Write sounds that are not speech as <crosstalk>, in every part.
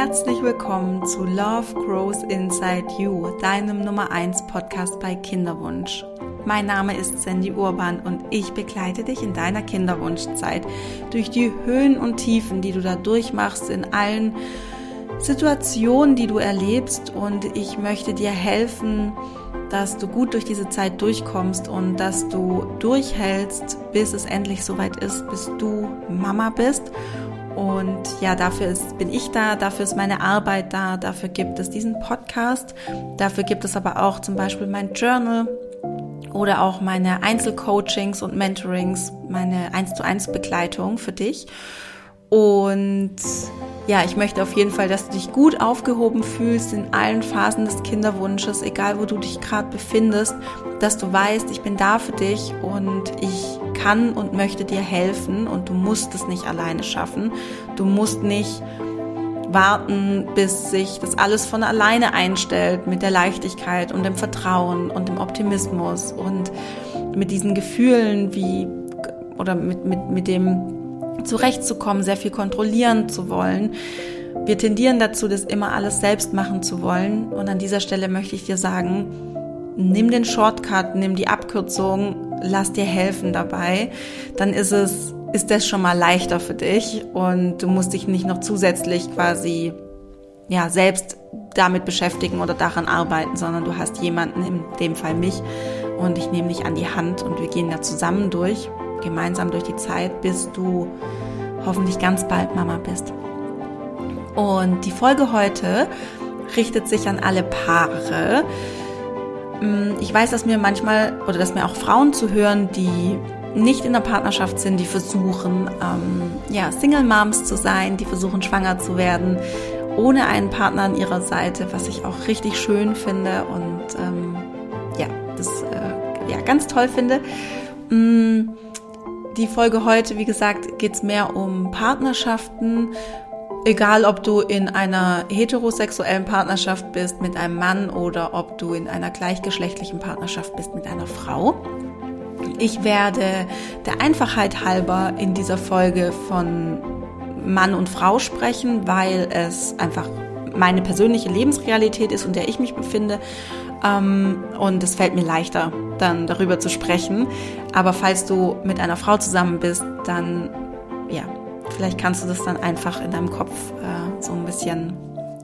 herzlich willkommen zu Love Grows Inside You, deinem Nummer 1 Podcast bei Kinderwunsch. Mein Name ist Sandy Urban und ich begleite dich in deiner Kinderwunschzeit durch die Höhen und Tiefen, die du da durchmachst in allen Situationen, die du erlebst und ich möchte dir helfen, dass du gut durch diese Zeit durchkommst und dass du durchhältst, bis es endlich soweit ist, bis du Mama bist und ja, dafür ist, bin ich da, dafür ist meine Arbeit da, dafür gibt es diesen Podcast, dafür gibt es aber auch zum Beispiel mein Journal oder auch meine Einzelcoachings und Mentorings, meine 1 zu 1 Begleitung für dich. Und ja, ich möchte auf jeden Fall, dass du dich gut aufgehoben fühlst in allen Phasen des Kinderwunsches, egal wo du dich gerade befindest, dass du weißt, ich bin da für dich und ich kann und möchte dir helfen und du musst es nicht alleine schaffen. Du musst nicht warten, bis sich das alles von alleine einstellt mit der Leichtigkeit und dem Vertrauen und dem Optimismus und mit diesen Gefühlen wie oder mit, mit, mit dem zurechtzukommen, sehr viel kontrollieren zu wollen. Wir tendieren dazu, das immer alles selbst machen zu wollen. Und an dieser Stelle möchte ich dir sagen, nimm den Shortcut, nimm die Abkürzung, lass dir helfen dabei. Dann ist es, ist das schon mal leichter für dich und du musst dich nicht noch zusätzlich quasi, ja, selbst damit beschäftigen oder daran arbeiten, sondern du hast jemanden, in dem Fall mich, und ich nehme dich an die Hand und wir gehen da zusammen durch gemeinsam durch die Zeit, bis du hoffentlich ganz bald Mama bist. Und die Folge heute richtet sich an alle Paare. Mm, ich weiß, dass mir manchmal oder dass mir auch Frauen zu hören, die nicht in der Partnerschaft sind, die versuchen, ähm, ja, Single Moms zu sein, die versuchen, schwanger zu werden, ohne einen Partner an ihrer Seite, was ich auch richtig schön finde und ähm, ja, das äh, ja, ganz toll finde. Mm, die Folge heute, wie gesagt, geht es mehr um Partnerschaften. Egal, ob du in einer heterosexuellen Partnerschaft bist mit einem Mann oder ob du in einer gleichgeschlechtlichen Partnerschaft bist mit einer Frau. Ich werde der Einfachheit halber in dieser Folge von Mann und Frau sprechen, weil es einfach meine persönliche Lebensrealität ist, in der ich mich befinde. Ähm, und es fällt mir leichter, dann darüber zu sprechen. Aber falls du mit einer Frau zusammen bist, dann, ja, vielleicht kannst du das dann einfach in deinem Kopf äh, so ein bisschen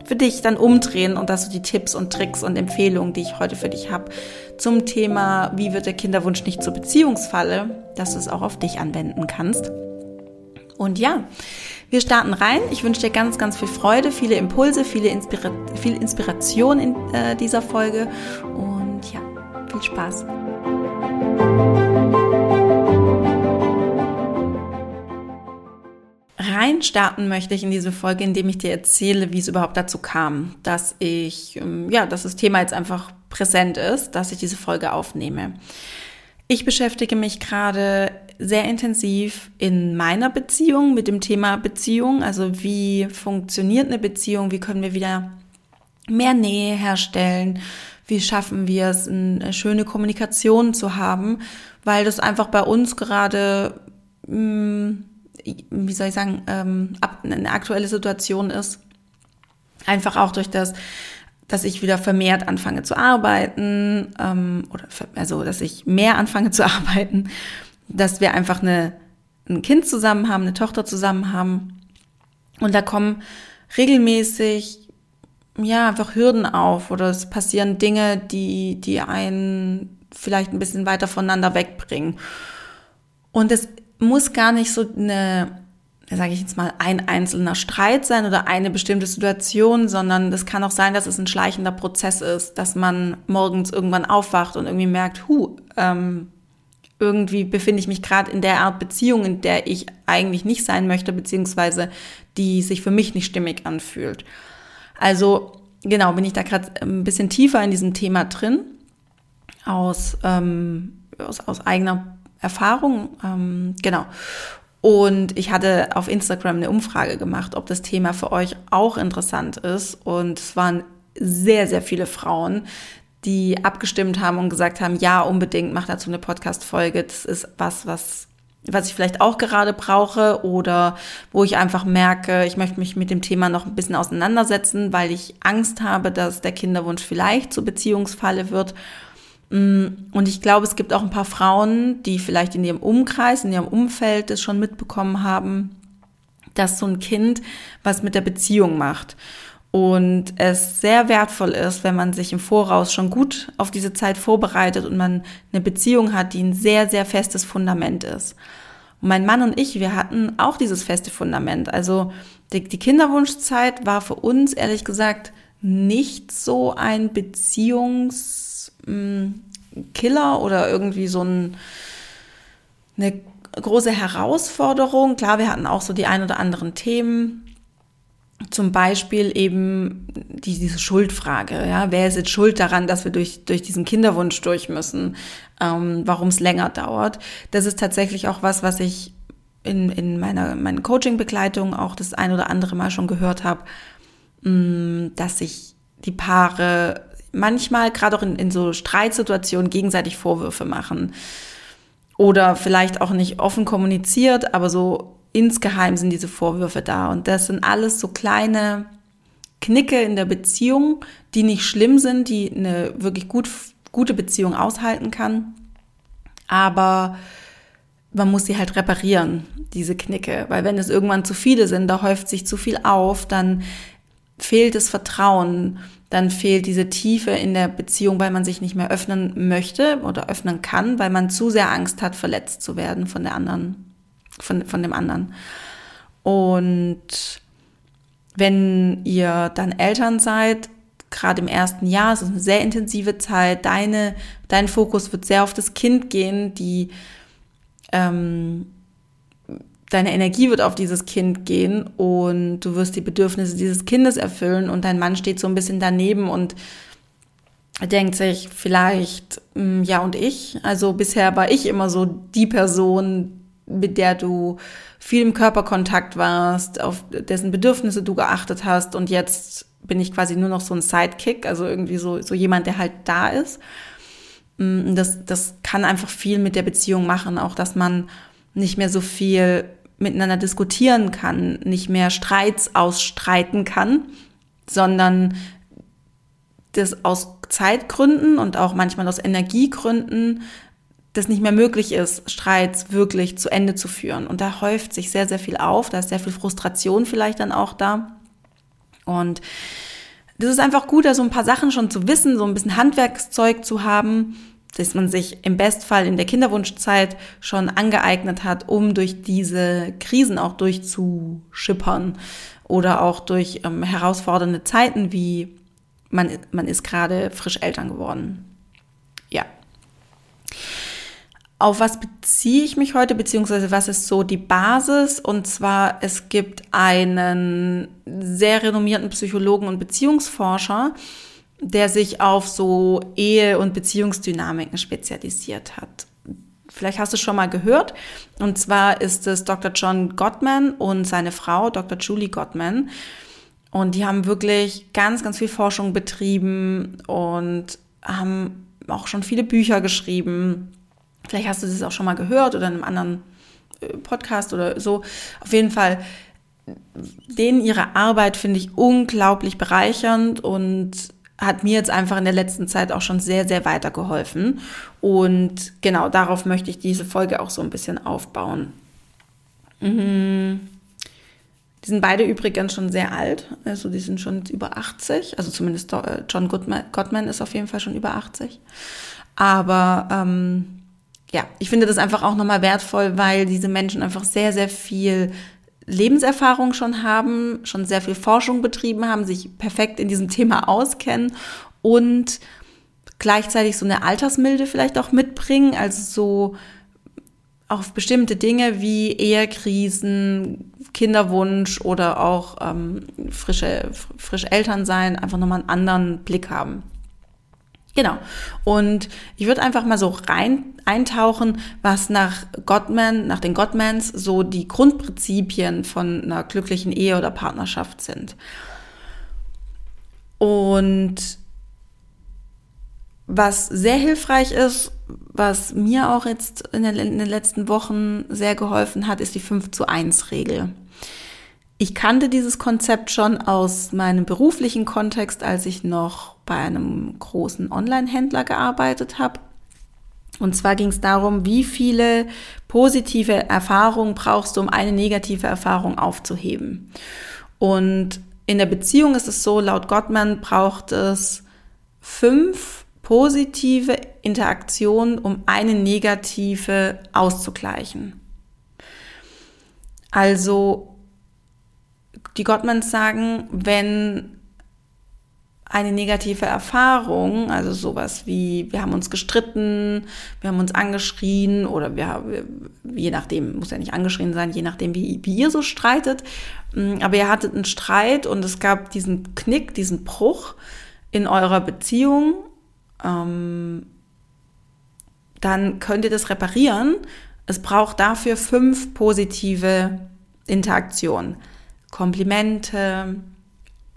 für dich dann umdrehen und dass du die Tipps und Tricks und Empfehlungen, die ich heute für dich habe, zum Thema, wie wird der Kinderwunsch nicht zur Beziehungsfalle, dass du es auch auf dich anwenden kannst. Und ja, wir starten rein. Ich wünsche dir ganz, ganz viel Freude, viele Impulse, viele Inspira viel Inspiration in äh, dieser Folge und ja, viel Spaß. Rein starten möchte ich in diese Folge, indem ich dir erzähle, wie es überhaupt dazu kam, dass ich, ähm, ja, dass das Thema jetzt einfach präsent ist, dass ich diese Folge aufnehme. Ich beschäftige mich gerade sehr intensiv in meiner Beziehung mit dem Thema Beziehung. Also wie funktioniert eine Beziehung? Wie können wir wieder mehr Nähe herstellen? Wie schaffen wir es, eine schöne Kommunikation zu haben? Weil das einfach bei uns gerade, hm, wie soll ich sagen, ähm, eine aktuelle Situation ist. Einfach auch durch das, dass ich wieder vermehrt anfange zu arbeiten, ähm, oder also dass ich mehr anfange zu <laughs> arbeiten dass wir einfach eine, ein Kind zusammen haben, eine Tochter zusammen haben. Und da kommen regelmäßig, ja, einfach Hürden auf oder es passieren Dinge, die, die einen vielleicht ein bisschen weiter voneinander wegbringen. Und es muss gar nicht so eine, sage ich jetzt mal, ein einzelner Streit sein oder eine bestimmte Situation, sondern es kann auch sein, dass es ein schleichender Prozess ist, dass man morgens irgendwann aufwacht und irgendwie merkt, hu, ähm, irgendwie befinde ich mich gerade in der Art Beziehung, in der ich eigentlich nicht sein möchte, beziehungsweise die sich für mich nicht stimmig anfühlt. Also genau, bin ich da gerade ein bisschen tiefer in diesem Thema drin, aus, ähm, aus, aus eigener Erfahrung, ähm, genau. Und ich hatte auf Instagram eine Umfrage gemacht, ob das Thema für euch auch interessant ist. Und es waren sehr, sehr viele Frauen, die abgestimmt haben und gesagt haben, ja, unbedingt, mach dazu eine Podcast-Folge. Das ist was, was was ich vielleicht auch gerade brauche oder wo ich einfach merke, ich möchte mich mit dem Thema noch ein bisschen auseinandersetzen, weil ich Angst habe, dass der Kinderwunsch vielleicht zur Beziehungsfalle wird. Mm, und ich glaube, es gibt auch ein paar Frauen, die vielleicht in ihrem Umkreis, in ihrem Umfeld das schon mitbekommen haben, dass so ein Kind was mit der Beziehung macht. Und es sehr wertvoll ist, wenn man sich im Voraus schon gut auf diese Zeit vorbereitet und man eine Beziehung hat, die ein sehr, sehr festes Fundament ist. Und mein Mann und ich, wir hatten auch dieses feste Fundament. Also die, die Kinderwunschzeit war für uns ehrlich gesagt nicht so ein Beziehungskiller oder irgendwie so ein, eine große Herausforderung. Klar, wir hatten auch so die ein oder anderen Themen. Zum Beispiel eben die, diese Schuldfrage. Ja? Wer ist jetzt schuld daran, dass wir durch, durch diesen Kinderwunsch durch müssen? Ähm, Warum es länger dauert? Das ist tatsächlich auch was, was ich in, in meiner meinen Coaching-Begleitung auch das ein oder andere Mal schon gehört habe, mm, dass sich die Paare manchmal gerade auch in, in so Streitsituationen gegenseitig Vorwürfe machen oder vielleicht auch nicht offen kommuniziert, aber so insgeheim sind diese Vorwürfe da. Und das sind alles so kleine Knicke in der Beziehung, die nicht schlimm sind, die eine wirklich gut, gute Beziehung aushalten kann. Aber man muss sie halt reparieren, diese Knicke. Weil wenn es irgendwann zu viele sind, da häuft sich zu viel auf, dann fehlt das Vertrauen dann fehlt diese Tiefe in der Beziehung, weil man sich nicht mehr öffnen möchte oder öffnen kann, weil man zu sehr Angst hat, verletzt zu werden von der anderen, von, von dem anderen. Und wenn ihr dann Eltern seid, gerade im ersten Jahr, es ist eine sehr intensive Zeit, deine, dein Fokus wird sehr auf das Kind gehen, die ähm, deine Energie wird auf dieses Kind gehen und du wirst die Bedürfnisse dieses Kindes erfüllen und dein Mann steht so ein bisschen daneben und denkt sich vielleicht, hm, ja und ich, also bisher war ich immer so die Person, mit der du viel im Körperkontakt warst, auf dessen Bedürfnisse du geachtet hast und jetzt bin ich quasi nur noch so ein Sidekick, also irgendwie so, so jemand, der halt da ist. Hm, das, das kann einfach viel mit der Beziehung machen, auch dass man nicht mehr so viel miteinander diskutieren kann, nicht mehr Streits ausstreiten kann, sondern das aus Zeitgründen und auch manchmal aus Energiegründen das nicht mehr möglich ist, Streits wirklich zu Ende zu führen. Und da häuft sich sehr, sehr viel auf, da ist sehr viel Frustration vielleicht dann auch da. Und das ist einfach gut, da so ein paar Sachen schon zu wissen, so ein bisschen Handwerkszeug zu haben, dass man sich im Bestfall in der Kinderwunschzeit schon angeeignet hat, um durch diese Krisen auch durchzuschippern oder auch durch ähm, herausfordernde Zeiten, wie man, man ist gerade frisch Eltern geworden. Ja. Auf was beziehe ich mich heute, beziehungsweise was ist so die Basis? Und zwar, es gibt einen sehr renommierten Psychologen und Beziehungsforscher, der sich auf so Ehe- und Beziehungsdynamiken spezialisiert hat. Vielleicht hast du schon mal gehört. Und zwar ist es Dr. John Gottman und seine Frau, Dr. Julie Gottman. Und die haben wirklich ganz, ganz viel Forschung betrieben und haben auch schon viele Bücher geschrieben. Vielleicht hast du das auch schon mal gehört oder in einem anderen äh, Podcast oder so. Auf jeden Fall, denen ihre Arbeit finde ich unglaublich bereichernd und hat mir jetzt einfach in der letzten Zeit auch schon sehr, sehr weitergeholfen. Und genau darauf möchte ich diese Folge auch so ein bisschen aufbauen. Mhm. Die sind beide übrigens schon sehr alt, also die sind schon über 80, also zumindest äh, John Gottman ist auf jeden Fall schon über 80. Aber ähm, ja, ich finde das einfach auch nochmal wertvoll, weil diese Menschen einfach sehr, sehr viel Lebenserfahrung schon haben, schon sehr viel Forschung betrieben haben, sich perfekt in diesem Thema auskennen und gleichzeitig so eine Altersmilde vielleicht auch mitbringen, also so auf bestimmte Dinge wie Ehekrisen, Kinderwunsch oder auch ähm, frische, frisch Eltern sein, einfach nochmal einen anderen Blick haben. Genau. Und ich würde einfach mal so rein eintauchen, was nach Gottman, nach den Gottmans so die Grundprinzipien von einer glücklichen Ehe oder Partnerschaft sind. Und was sehr hilfreich ist, was mir auch jetzt in den, letzten Wochen sehr geholfen hat, ist die 5 zu 1 Regel. Ich kannte dieses Konzept schon aus meinem beruflichen Kontext, als ich noch bei einem großen Online-Händler gearbeitet habe. Und zwar ging es darum, wie viele positive Erfahrungen brauchst du, um eine negative Erfahrung aufzuheben. Und in der Beziehung ist es so, laut Gottman braucht es fünf positive Interaktionen, um eine negative auszugleichen. Also die Gottmans sagen, wenn eine negative Erfahrung, also sowas wie wir haben uns gestritten, wir haben uns angeschrien oder wir, je nachdem, muss ja nicht angeschrien sein, je nachdem, wie, wie ihr so streitet, mm, aber ihr hattet einen Streit und es gab diesen Knick, diesen Bruch in eurer Beziehung, ähm, dann könnt ihr das reparieren. Es braucht dafür fünf positive Interaktionen. Komplimente,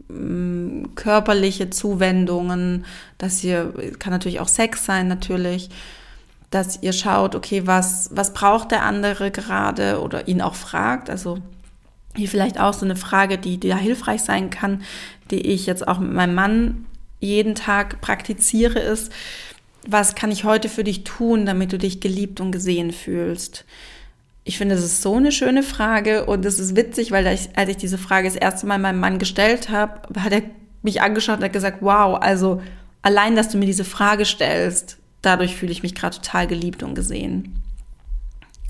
Mm, körperliche Zuwendungen, dass ihr, kann natürlich auch Sex sein natürlich, dass ihr schaut, okay, was, was braucht der andere gerade oder ihn auch fragt, also hier vielleicht auch so eine Frage, die, die da hilfreich sein kann, die ich jetzt auch mit meinem Mann jeden Tag praktiziere, ist, was kann ich heute für dich tun, damit du dich geliebt und gesehen fühlst? Ich finde, das ist so eine schöne Frage und es ist witzig, weil ich, als ich diese Frage das erste Mal meinem Mann gestellt habe, hat er mich angeschaut und hat gesagt, wow, also allein, dass du mir diese Frage stellst, dadurch fühle ich mich gerade total geliebt und gesehen.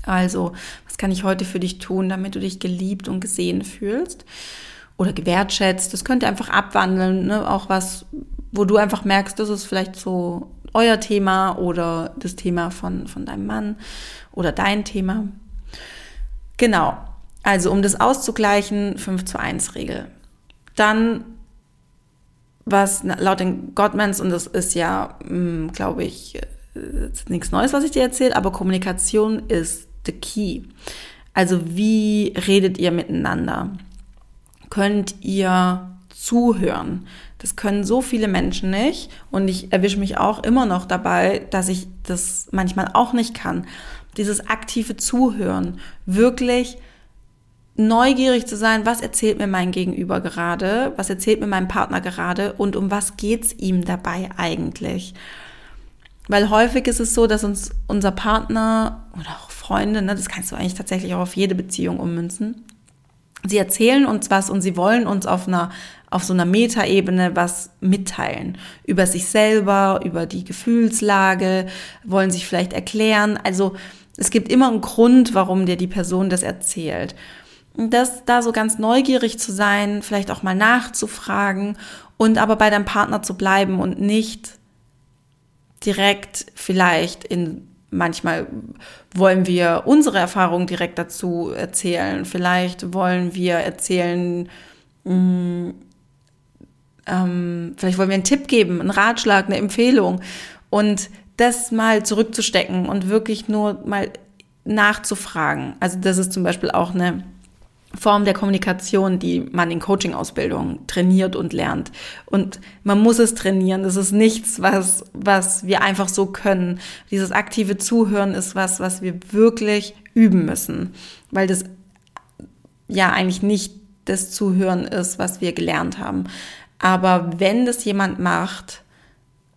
Also, was kann ich heute für dich tun, damit du dich geliebt und gesehen fühlst? Oder gewertschätzt. Das könnte einfach abwandeln, ne? auch was, wo du einfach merkst, das ist vielleicht so euer Thema oder das Thema von, von deinem Mann oder dein Thema. Genau. Also um das auszugleichen, 5 zu 1 Regel. Dann, was laut den Gottmans, und das ist ja, hm, glaube ich, äh, nichts Neues, was ich dir erzähle, aber Kommunikation ist the key. Also wie redet ihr miteinander? Könnt ihr zuhören? Das können so viele Menschen nicht und ich erwische mich auch immer noch dabei, dass ich das manchmal auch nicht kann dieses aktive Zuhören, wirklich neugierig zu sein, was erzählt mir mein Gegenüber gerade, was erzählt mir mein Partner gerade und um was geht's ihm dabei eigentlich. Weil häufig ist es so, dass uns unser Partner oder auch Freunde, ne, das kannst du eigentlich tatsächlich auch auf jede Beziehung ummünzen, sie erzählen uns was und sie wollen uns auf einer auf so einer Metaebene was mitteilen über sich selber, über die Gefühlslage, wollen sich vielleicht erklären. Also es gibt immer einen Grund, warum dir die Person das erzählt. Und das da so ganz neugierig zu sein, vielleicht auch mal nachzufragen und aber bei deinem Partner zu bleiben und nicht direkt vielleicht in manchmal wollen wir unsere Erfahrungen direkt dazu erzählen. Vielleicht wollen wir erzählen, mh, mm, ähm, vielleicht wollen wir einen Tipp geben, einen Ratschlag, eine Empfehlung. Und das mal zurückzustecken und wirklich nur mal nachzufragen. Also das ist zum Beispiel auch eine Form der Kommunikation, die man in Coaching-Ausbildung trainiert und lernt. Und man muss es trainieren. Das ist nichts, was, was wir einfach so können. Dieses aktive Zuhören ist was, was wir wirklich üben müssen, weil das ja eigentlich nicht das Zuhören ist, was wir gelernt haben. Aber wenn das jemand macht,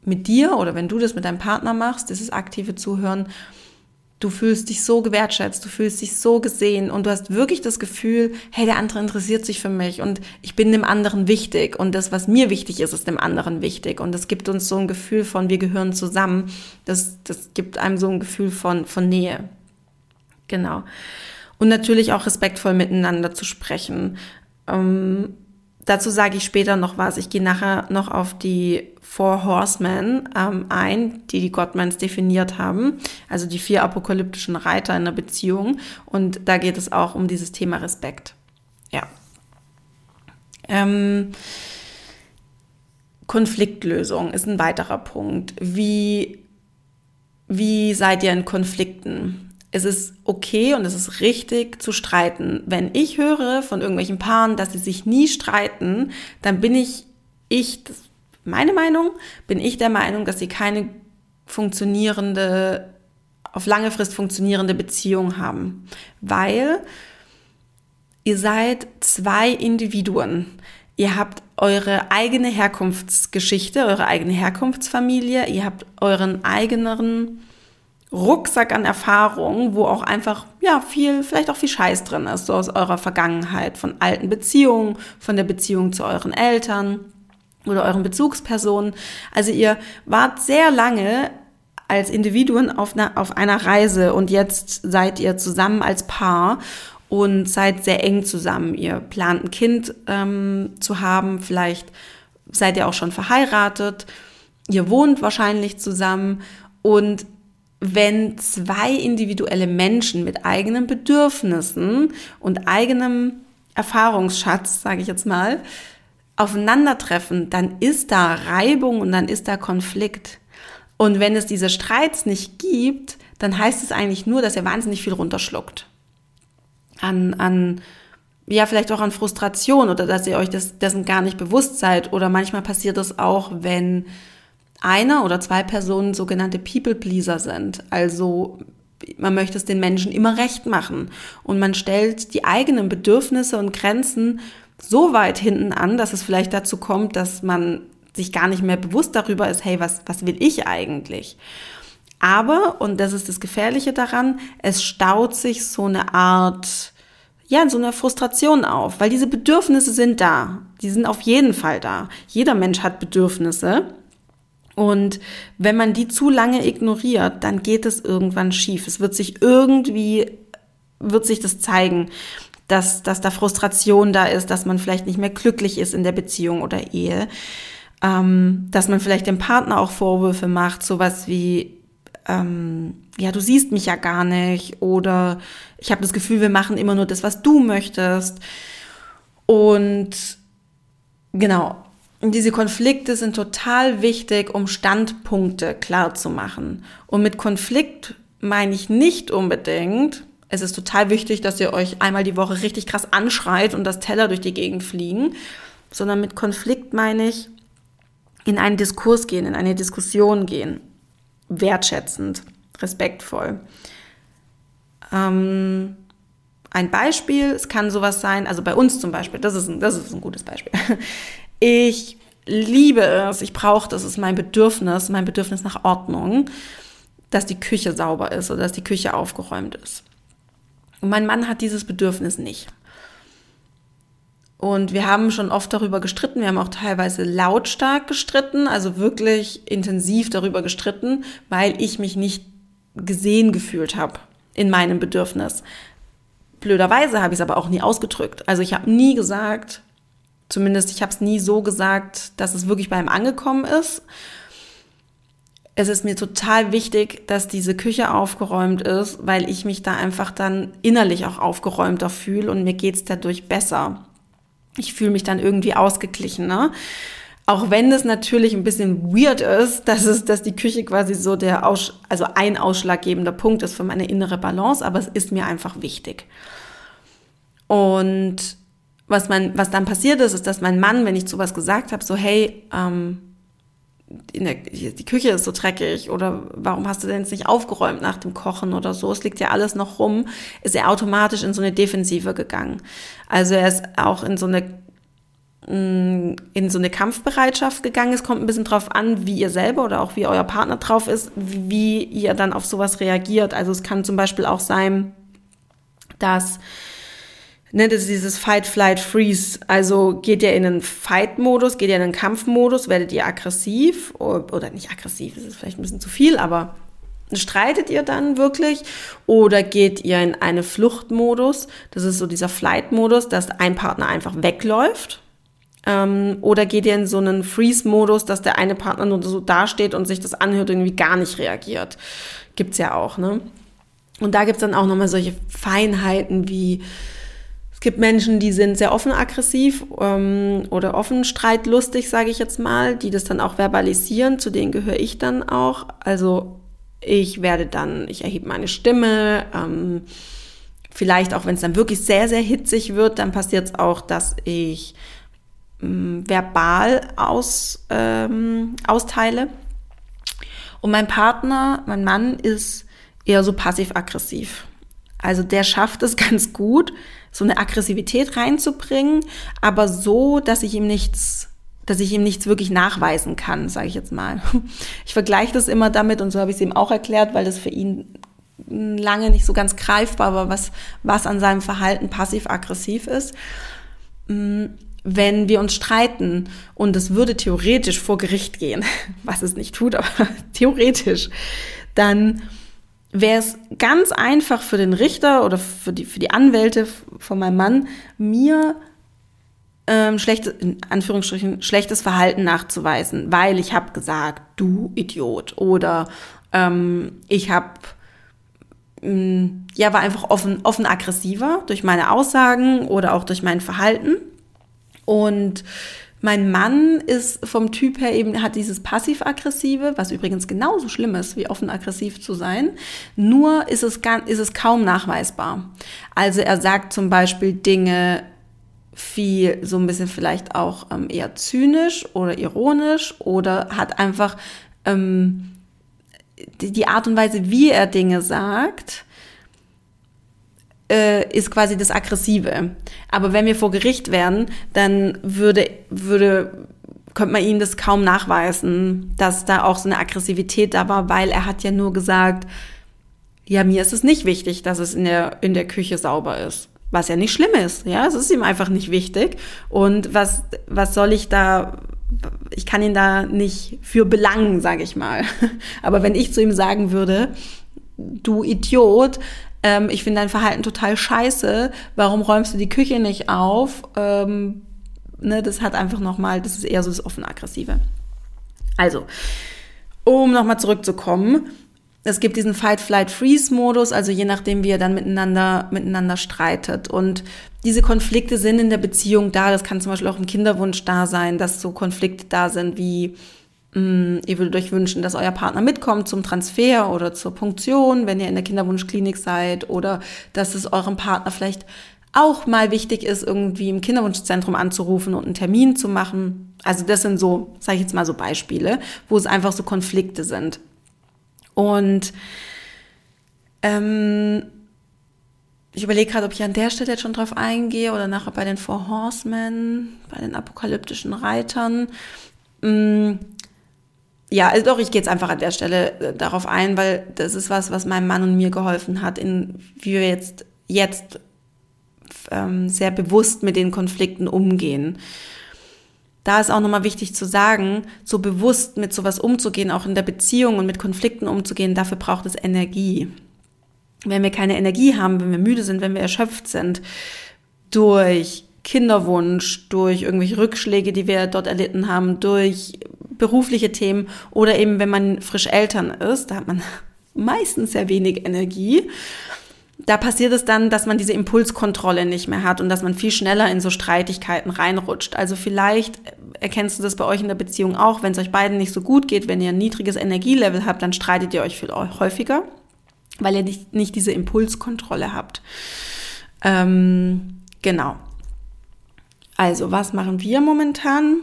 mit dir oder wenn du das mit deinem Partner machst, dieses aktive Zuhören, du fühlst dich so gewertschätzt, du fühlst dich so gesehen und du hast wirklich das Gefühl, hey, der andere interessiert sich für mich und ich bin dem anderen wichtig und das, was mir wichtig ist, ist dem anderen wichtig und das gibt uns so ein Gefühl von, wir gehören zusammen. Das, das gibt einem so ein Gefühl von, von Nähe. Genau. Und natürlich auch respektvoll miteinander zu sprechen. Ähm, dazu sage ich später noch was. Ich gehe nachher noch auf die Four Horsemen ähm, ein, die die Gottmans definiert haben, also die vier apokalyptischen Reiter in der Beziehung. Und da geht es auch um dieses Thema Respekt. Ja. Ähm, Konfliktlösung ist ein weiterer Punkt. Wie, wie seid ihr in Konflikten? Es ist okay und es ist richtig zu streiten. Wenn ich höre von irgendwelchen Paaren, dass sie sich nie streiten, dann bin ich ich meine Meinung, bin ich der Meinung, dass sie keine funktionierende, auf lange Frist funktionierende Beziehung haben. Weil ihr seid zwei Individuen. Ihr habt eure eigene Herkunftsgeschichte, eure eigene Herkunftsfamilie, ihr habt euren eigenen Rucksack an Erfahrungen, wo auch einfach, ja, viel, vielleicht auch viel Scheiß drin ist, so aus eurer Vergangenheit, von alten Beziehungen, von der Beziehung zu euren Eltern oder euren Bezugspersonen. Also ihr wart sehr lange als Individuen auf einer, auf einer Reise und jetzt seid ihr zusammen als Paar und seid sehr eng zusammen. Ihr plant ein Kind ähm, zu haben, vielleicht seid ihr auch schon verheiratet, ihr wohnt wahrscheinlich zusammen und wenn zwei individuelle Menschen mit eigenen Bedürfnissen und eigenem Erfahrungsschatz, sage ich jetzt mal, aufeinandertreffen, dann ist da Reibung und dann ist da Konflikt. Und wenn es diese Streits nicht gibt, dann heißt es eigentlich nur, dass er wahnsinnig viel runterschluckt an, an ja, vielleicht auch an Frustration oder dass ihr euch das, dessen gar nicht bewusst seid. Oder manchmal passiert das auch, wenn einer oder zwei Personen sogenannte People-Pleaser sind. Also man möchte es den Menschen immer recht machen. Und man stellt die eigenen Bedürfnisse und Grenzen so weit hinten an, dass es vielleicht dazu kommt, dass man sich gar nicht mehr bewusst darüber ist, hey, was, was will ich eigentlich? Aber, und das ist das Gefährliche daran, es staut sich so eine Art ja, so einer Frustration auf, weil diese Bedürfnisse sind da. Die sind auf jeden Fall da. Jeder Mensch hat Bedürfnisse. Und wenn man die zu lange ignoriert, dann geht es irgendwann schief. Es wird sich irgendwie, wird sich das zeigen, dass, dass da Frustration da ist, dass man vielleicht nicht mehr glücklich ist in der Beziehung oder Ehe, ähm, dass man vielleicht dem Partner auch Vorwürfe macht, sowas wie, ähm, ja, du siehst mich ja gar nicht oder ich habe das Gefühl, wir machen immer nur das, was du möchtest. Und genau, diese Konflikte sind total wichtig, um Standpunkte klar zu machen. Und mit Konflikt meine ich nicht unbedingt, es ist total wichtig, dass ihr euch einmal die Woche richtig krass anschreit und das Teller durch die Gegend fliegen, sondern mit Konflikt meine ich in einen Diskurs gehen, in eine Diskussion gehen wertschätzend, respektvoll. Ähm, ein Beispiel, es kann sowas sein, also bei uns zum Beispiel, das ist ein, das ist ein gutes Beispiel. Ich liebe es, ich brauche, das ist mein Bedürfnis, mein Bedürfnis nach Ordnung, dass die Küche sauber ist oder dass die Küche aufgeräumt ist. Und mein Mann hat dieses Bedürfnis nicht. Und wir haben schon oft darüber gestritten. Wir haben auch teilweise lautstark gestritten, also wirklich intensiv darüber gestritten, weil ich mich nicht gesehen gefühlt habe in meinem Bedürfnis. Blöderweise habe ich es aber auch nie ausgedrückt. Also ich habe nie gesagt, zumindest ich habe es nie so gesagt, dass es wirklich bei ihm angekommen ist. Es ist mir total wichtig, dass diese Küche aufgeräumt ist, weil ich mich da einfach dann innerlich auch aufgeräumter fühle und mir geht es dadurch besser ich fühle mich dann irgendwie ausgeglichen. Ne? Auch wenn es natürlich ein bisschen weird ist, dass es, dass die Küche quasi so der Aus, also ein ausschlaggebender Punkt ist für meine innere Balance, aber es ist mir einfach wichtig. Und was man, was dann passiert ist, ist, dass mein Mann, wenn ich zu was gesagt habe, so hey, ähm, der, die Küche ist so dreckig oder warum hast du denn jetzt nicht aufgeräumt nach dem Kochen oder so, es liegt ja alles noch rum, ist er automatisch in so eine Defensive gegangen. Also er ist auch in so eine mm, in so eine Kampfbereitschaft gegangen. Es kommt ein bisschen drauf an, wie ihr selber oder auch wie euer Partner drauf ist, wie ihr dann auf sowas reagiert. Also es kann zum Beispiel auch sein, dass ne, das ist dieses Fight, Flight, Freeze. Also geht ihr in einen Fight-Modus, geht ihr in einen Kampfmodus, werdet ihr aggressiv oder nicht aggressiv, das ist vielleicht ein bisschen zu viel, aber streitet ihr dann wirklich oder geht ihr in einen Fluchtmodus? Das ist so dieser Flight-Modus, dass ein Partner einfach wegläuft. Ähm, oder geht ihr in so einen Freeze-Modus, dass der eine Partner nur so dasteht und sich das anhört und irgendwie gar nicht reagiert? Gibt's ja auch, ne? Und da gibt's dann auch nochmal solche Feinheiten wie gibt Menschen, die sind sehr offen aggressiv ähm, oder offen streitlustig, sage ich jetzt mal, die das dann auch verbalisieren. Zu denen gehöre ich dann auch. Also ich werde dann, ich erhebe meine Stimme. Ähm, vielleicht auch, wenn es dann wirklich sehr, sehr hitzig wird, dann passiert es auch, dass ich ähm, verbal aus, ähm, austeile. Und mein Partner, mein Mann ist eher so passiv-aggressiv. Also der schafft es <laughs> ganz gut, so eine Aggressivität reinzubringen, aber so, dass ich ihm nichts dass ich ihm nichts wirklich nachweisen kann, sage ich jetzt mal. <laughs> Ich vergleiche das immer damit und so habe ich es ihm auch erklärt, weil das für ihn lange nicht so ganz greifbar war, was, was an seinem Verhalten passiv-aggressiv ist. Mm, wenn wir uns streiten und es würde theoretisch vor Gericht gehen, <laughs> was es nicht tut, aber <laughs> theoretisch, dann wäre es ganz einfach für den Richter oder für die, für die Anwälte von meinem Mann, mir ähm, schlechte, in Anführungsstrichen, schlechtes Verhalten nachzuweisen, weil ich habe gesagt, du Idiot. Oder ähm, ich habe mm, ja, war einfach offen, offen aggressiver durch meine Aussagen oder auch durch mein Verhalten. Und mein Mann ist vom Typ her eben, hat dieses passiv-aggressive, was übrigens genauso schlimm ist, wie offen-aggressiv zu sein. Nur ist es, ist es kaum nachweisbar. Also er sagt zum Beispiel Dinge viel, so ein bisschen vielleicht auch ähm, eher zynisch oder ironisch oder hat einfach ähm, die, die Art und Weise, wie er Dinge sagt, äh, ist quasi das Aggressive. Aber wenn wir vor Gericht wären, dann würde, würde, könnte man ihm das kaum nachweisen, dass da auch so eine Aggressivität da war, weil er hat ja nur gesagt, ja, mir ist es nicht wichtig, dass es in der, in der Küche sauber ist. Was ja nicht schlimm ist, ja, es ist ihm einfach nicht wichtig. Und was, was soll ich da, ich kann ihn da nicht für belangen, sage ich mal. <laughs> Aber wenn ich zu ihm sagen würde, du Idiot, ähm, ich finde dein Verhalten total scheiße, warum räumst du die Küche nicht auf? Ähm, ne, das hat einfach nochmal, das ist eher so das offen-aggressive. Also, um nochmal zurückzukommen, es gibt diesen Fight-Flight-Freeze-Modus, also je nachdem, wie er dann miteinander, miteinander streitet. Und diese Konflikte sind in der Beziehung da. Das kann zum Beispiel auch im Kinderwunsch da sein, dass so Konflikte da sind wie, ihr würdet euch wünschen, dass euer Partner mitkommt zum Transfer oder zur Punktion, wenn ihr in der Kinderwunschklinik seid, oder dass es eurem Partner vielleicht auch mal wichtig ist, irgendwie im Kinderwunschzentrum anzurufen und einen Termin zu machen. Also das sind so, sage ich jetzt mal so Beispiele, wo es einfach so Konflikte sind. Und ähm, ich überlege gerade, ob ich an der Stelle jetzt schon drauf eingehe oder nachher bei den Four Horsemen, bei den apokalyptischen Reitern. Mm, ja, also doch, ich gehe jetzt einfach an der Stelle äh, darauf ein, weil das ist was, was meinem Mann und mir geholfen hat, in, wie wir jetzt, jetzt ähm, sehr bewusst mit den Konflikten umgehen. Da ist auch nochmal wichtig zu sagen, so bewusst mit sowas umzugehen, auch in der Beziehung und mit Konflikten umzugehen, dafür braucht es Energie. Wenn wir keine Energie haben, wenn wir müde sind, wenn wir erschöpft sind, durch Kinderwunsch, durch irgendwelche Rückschläge, die wir dort erlitten haben, durch berufliche Themen oder eben wenn man frisch Eltern ist, da hat man <laughs> meistens sehr wenig Energie. Da passiert es dann, dass man diese Impulskontrolle nicht mehr hat und dass man viel schneller in so Streitigkeiten reinrutscht. Also vielleicht erkennst du das bei euch in der Beziehung auch, wenn es euch beiden nicht so gut geht, wenn ihr ein niedriges Energielevel habt, dann streitet ihr euch viel häufiger, weil ihr nicht, nicht diese Impulskontrolle habt. Ähm, genau. Also, was machen wir momentan?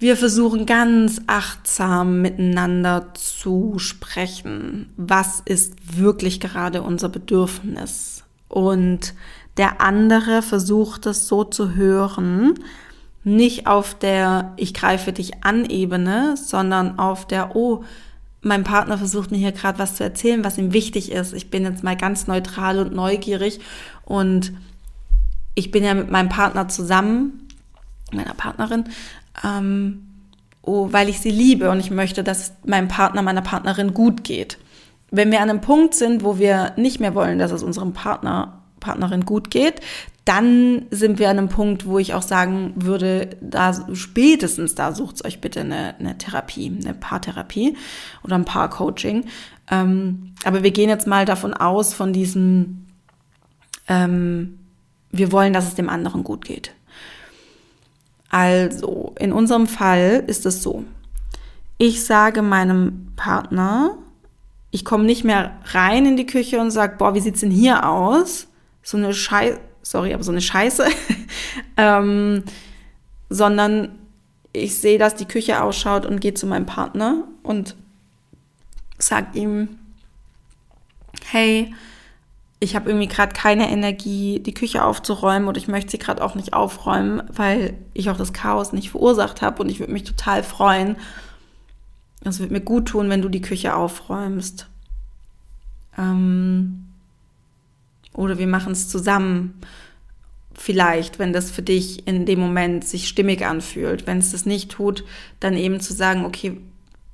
Wir versuchen ganz achtsam miteinander zu sprechen. Was ist wirklich gerade unser Bedürfnis? Und der andere versucht es so zu hören, nicht auf der Ich greife dich an Ebene, sondern auf der Oh, mein Partner versucht mir hier gerade was zu erzählen, was ihm wichtig ist. Ich bin jetzt mal ganz neutral und neugierig und ich bin ja mit meinem Partner zusammen, meiner Partnerin, ähm, oh, weil ich sie liebe und ich möchte, dass meinem Partner, meiner Partnerin gut geht. Wenn wir an einem Punkt sind, wo wir nicht mehr wollen, dass es unserem Partner, Partnerin gut geht, dann sind wir an einem Punkt, wo ich auch sagen würde, da spätestens da sucht euch bitte eine, eine Therapie, eine Paartherapie oder ein Paarcoaching. Ähm, aber wir gehen jetzt mal davon aus, von diesem, ähm, wir wollen, dass es dem anderen gut geht. Also, in unserem Fall ist es so. Ich sage meinem Partner, ich komme nicht mehr rein in die Küche und sage, boah, wie sieht's denn hier aus? So eine Scheiße, sorry, aber so eine Scheiße. <laughs> ähm, sondern ich sehe, dass die Küche ausschaut und gehe zu meinem Partner und sag ihm, hey, ich habe irgendwie gerade keine Energie, die Küche aufzuräumen oder ich möchte sie gerade auch nicht aufräumen, weil ich auch das Chaos nicht verursacht habe und ich würde mich total freuen. Es würde mir gut tun, wenn du die Küche aufräumst. Ähm, oder wir machen es zusammen. Vielleicht, wenn das für dich in dem Moment sich stimmig anfühlt. Wenn es das nicht tut, dann eben zu sagen, okay,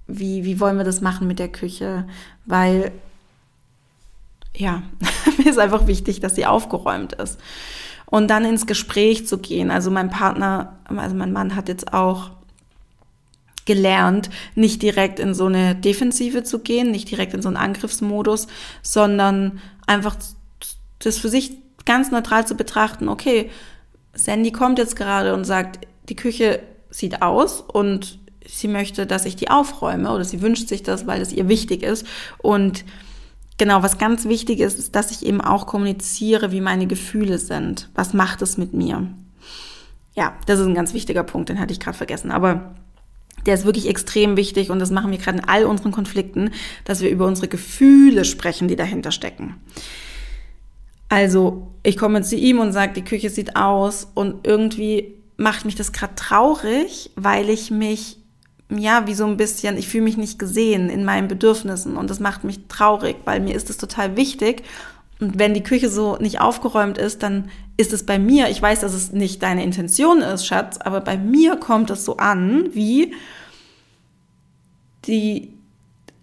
wie, wie wollen wir das machen mit der Küche? Weil ja, <laughs> mir ist einfach wichtig, dass sie aufgeräumt ist. Und dann ins Gespräch zu gehen. Also mein Partner, also mein Mann hat jetzt auch gelernt, nicht direkt in so eine Defensive zu gehen, nicht direkt in so einen Angriffsmodus, sondern einfach das für sich ganz neutral zu betrachten. Okay, Sandy kommt jetzt gerade und sagt, die Küche sieht aus und sie möchte, dass ich die aufräume oder sie wünscht sich das, weil es ihr wichtig ist. Und Genau, was ganz wichtig ist, ist, dass ich eben auch kommuniziere, wie meine Gefühle sind. Was macht es mit mir? Ja, das ist ein ganz wichtiger Punkt, den hatte ich gerade vergessen. Aber der ist wirklich extrem wichtig und das machen wir gerade in all unseren Konflikten, dass wir über unsere Gefühle sprechen, die dahinter stecken. Also, ich komme zu ihm und sage, die Küche sieht aus und irgendwie macht mich das gerade traurig, weil ich mich ja, wie so ein bisschen, ich fühle mich nicht gesehen in meinen Bedürfnissen und das macht mich traurig, weil mir ist es total wichtig. Und wenn die Küche so nicht aufgeräumt ist, dann ist es bei mir, ich weiß, dass es nicht deine Intention ist, Schatz, aber bei mir kommt es so an, wie die,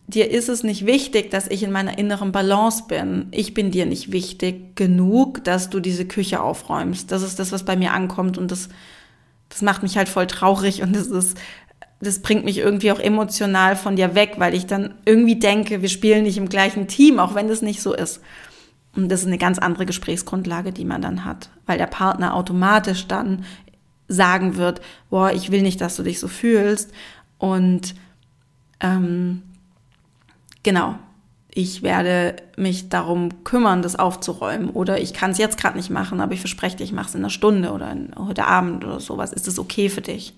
dir ist es nicht wichtig, dass ich in meiner inneren Balance bin. Ich bin dir nicht wichtig genug, dass du diese Küche aufräumst. Das ist das, was bei mir ankommt und das, das macht mich halt voll traurig und das ist das bringt mich irgendwie auch emotional von dir weg, weil ich dann irgendwie denke, wir spielen nicht im gleichen Team, auch wenn das nicht so ist. Und das ist eine ganz andere Gesprächsgrundlage, die man dann hat, weil der Partner automatisch dann sagen wird, boah, ich will nicht, dass du dich so fühlst. Und ähm, genau, ich werde mich darum kümmern, das aufzuräumen. Oder ich kann es jetzt gerade nicht machen, aber ich verspreche dir, ich mache es in einer Stunde oder in, heute Abend oder sowas. Ist das okay für dich?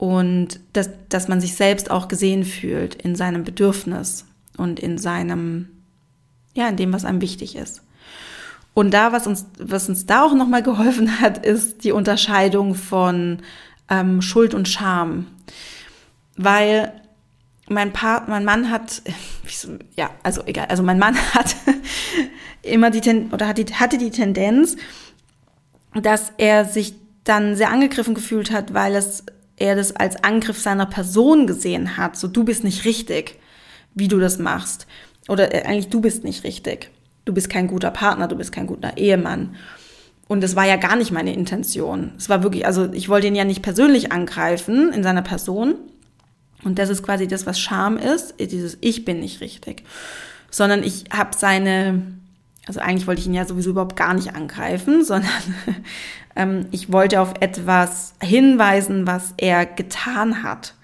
Und dass, dass man sich selbst auch gesehen fühlt in seinem Bedürfnis und in seinem, ja, in dem, was einem wichtig ist. Und da, was uns, was uns da auch nochmal <laughs> geholfen hat, ist die Unterscheidung von ähm, Schuld und Scham. Weil mein Part, mein Mann hat, <laughs> ja, also egal, also mein Mann <laughs> hat immer die, oder hat die, hatte die Tendenz, dass er sich dann sehr angegriffen gefühlt hat, weil es er das als Angriff seiner Person gesehen hat. So, du bist nicht richtig, wie du das machst. Oder äh, eigentlich, du bist nicht richtig. Du bist kein guter Partner, du bist kein guter Ehemann. Und das war ja gar nicht meine Intention. Es war wirklich, also ich wollte ihn ja nicht persönlich angreifen in seiner Person. Und das ist quasi das, was Scham ist, dieses Ich bin nicht richtig. Sondern ich habe seine, also eigentlich wollte ich ihn ja sowieso überhaupt gar nicht angreifen, <laughs> sondern ähm, ich wollte auf etwas hinweisen, was er getan hat.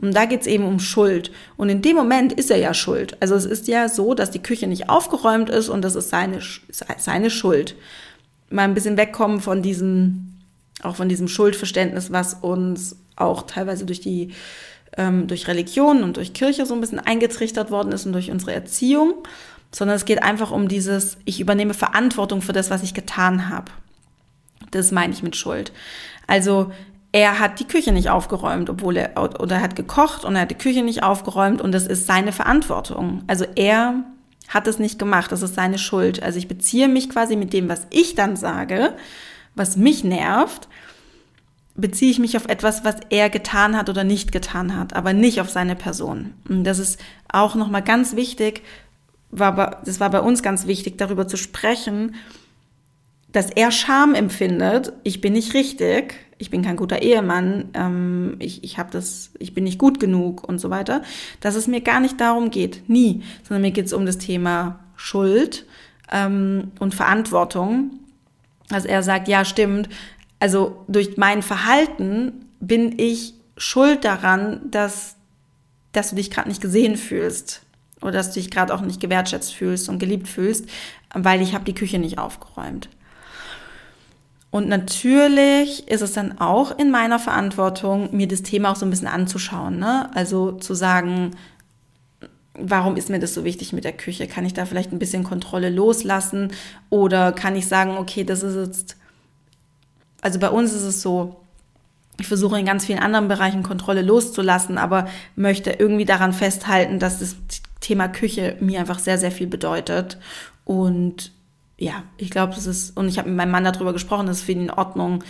Und da geht es eben um Schuld. Und in dem Moment ist er ja schuld. Also es ist ja so, dass die Küche nicht aufgeräumt ist und das ist seine, seine Schuld. Mal ein bisschen wegkommen von diesem, auch von diesem Schuldverständnis, was uns auch teilweise durch die, ähm, durch Religion und durch Kirche so ein bisschen eingetrichtert worden ist und durch unsere Erziehung, sondern es geht einfach um dieses, ich übernehme Verantwortung für das, was ich getan habe. Das meine ich mit Schuld. Also er hat die Küche nicht aufgeräumt, obwohl er oder er hat gekocht und er hat die Küche nicht aufgeräumt und das ist seine Verantwortung. Also er hat es nicht gemacht, das ist seine Schuld. Also ich beziehe mich quasi mit dem, was ich dann sage, was mich nervt, beziehe ich mich auf etwas, was er getan hat oder nicht getan hat, aber nicht auf seine Person. Und das ist auch nochmal ganz wichtig, war, das war bei uns ganz wichtig, darüber zu sprechen, dass er Scham empfindet, ich bin nicht richtig, ich bin kein guter Ehemann, ähm, ich, ich, hab das, ich bin nicht gut genug und so weiter, dass es mir gar nicht darum geht, nie, sondern mir geht es um das Thema Schuld ähm, und Verantwortung. Also er sagt, ja, stimmt, also durch mein Verhalten bin ich schuld daran, dass, dass du dich gerade nicht gesehen fühlst oder dass du dich gerade auch nicht gewertschätzt fühlst und geliebt fühlst, weil ich habe die Küche nicht aufgeräumt. Und natürlich ist es dann auch in meiner Verantwortung, mir das Thema auch so ein bisschen anzuschauen. Ne? Also zu sagen, warum ist mir das so wichtig mit der Küche? Kann ich da vielleicht ein bisschen Kontrolle loslassen? Oder kann ich sagen, okay, das ist jetzt, also bei uns ist es so, ich versuche in ganz vielen anderen Bereichen Kontrolle loszulassen, aber möchte irgendwie daran festhalten, dass das Thema Küche mir einfach sehr, sehr viel bedeutet. Und ja, ich glaube, das ist, und ich habe mit meinem Mann darüber gesprochen, das ist für ihn in Ordnung,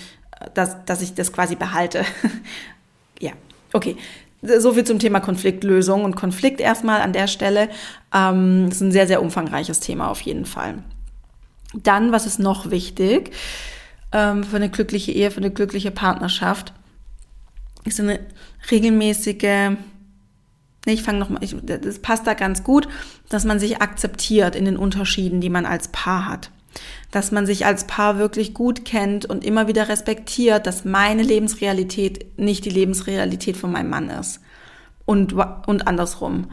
dass, dass ich das quasi behalte. <laughs> ja, okay. So viel zum Thema Konfliktlösung und Konflikt erstmal an der Stelle. Ähm, ist ein sehr, sehr umfangreiches Thema auf jeden Fall. Dann, was ist noch wichtig ähm, für eine glückliche Ehe, für eine glückliche Partnerschaft, ist eine regelmäßige ich fange nochmal, das passt da ganz gut, dass man sich akzeptiert in den Unterschieden, die man als Paar hat. Dass man sich als Paar wirklich gut kennt und immer wieder respektiert, dass meine Lebensrealität nicht die Lebensrealität von meinem Mann ist. Und, und andersrum.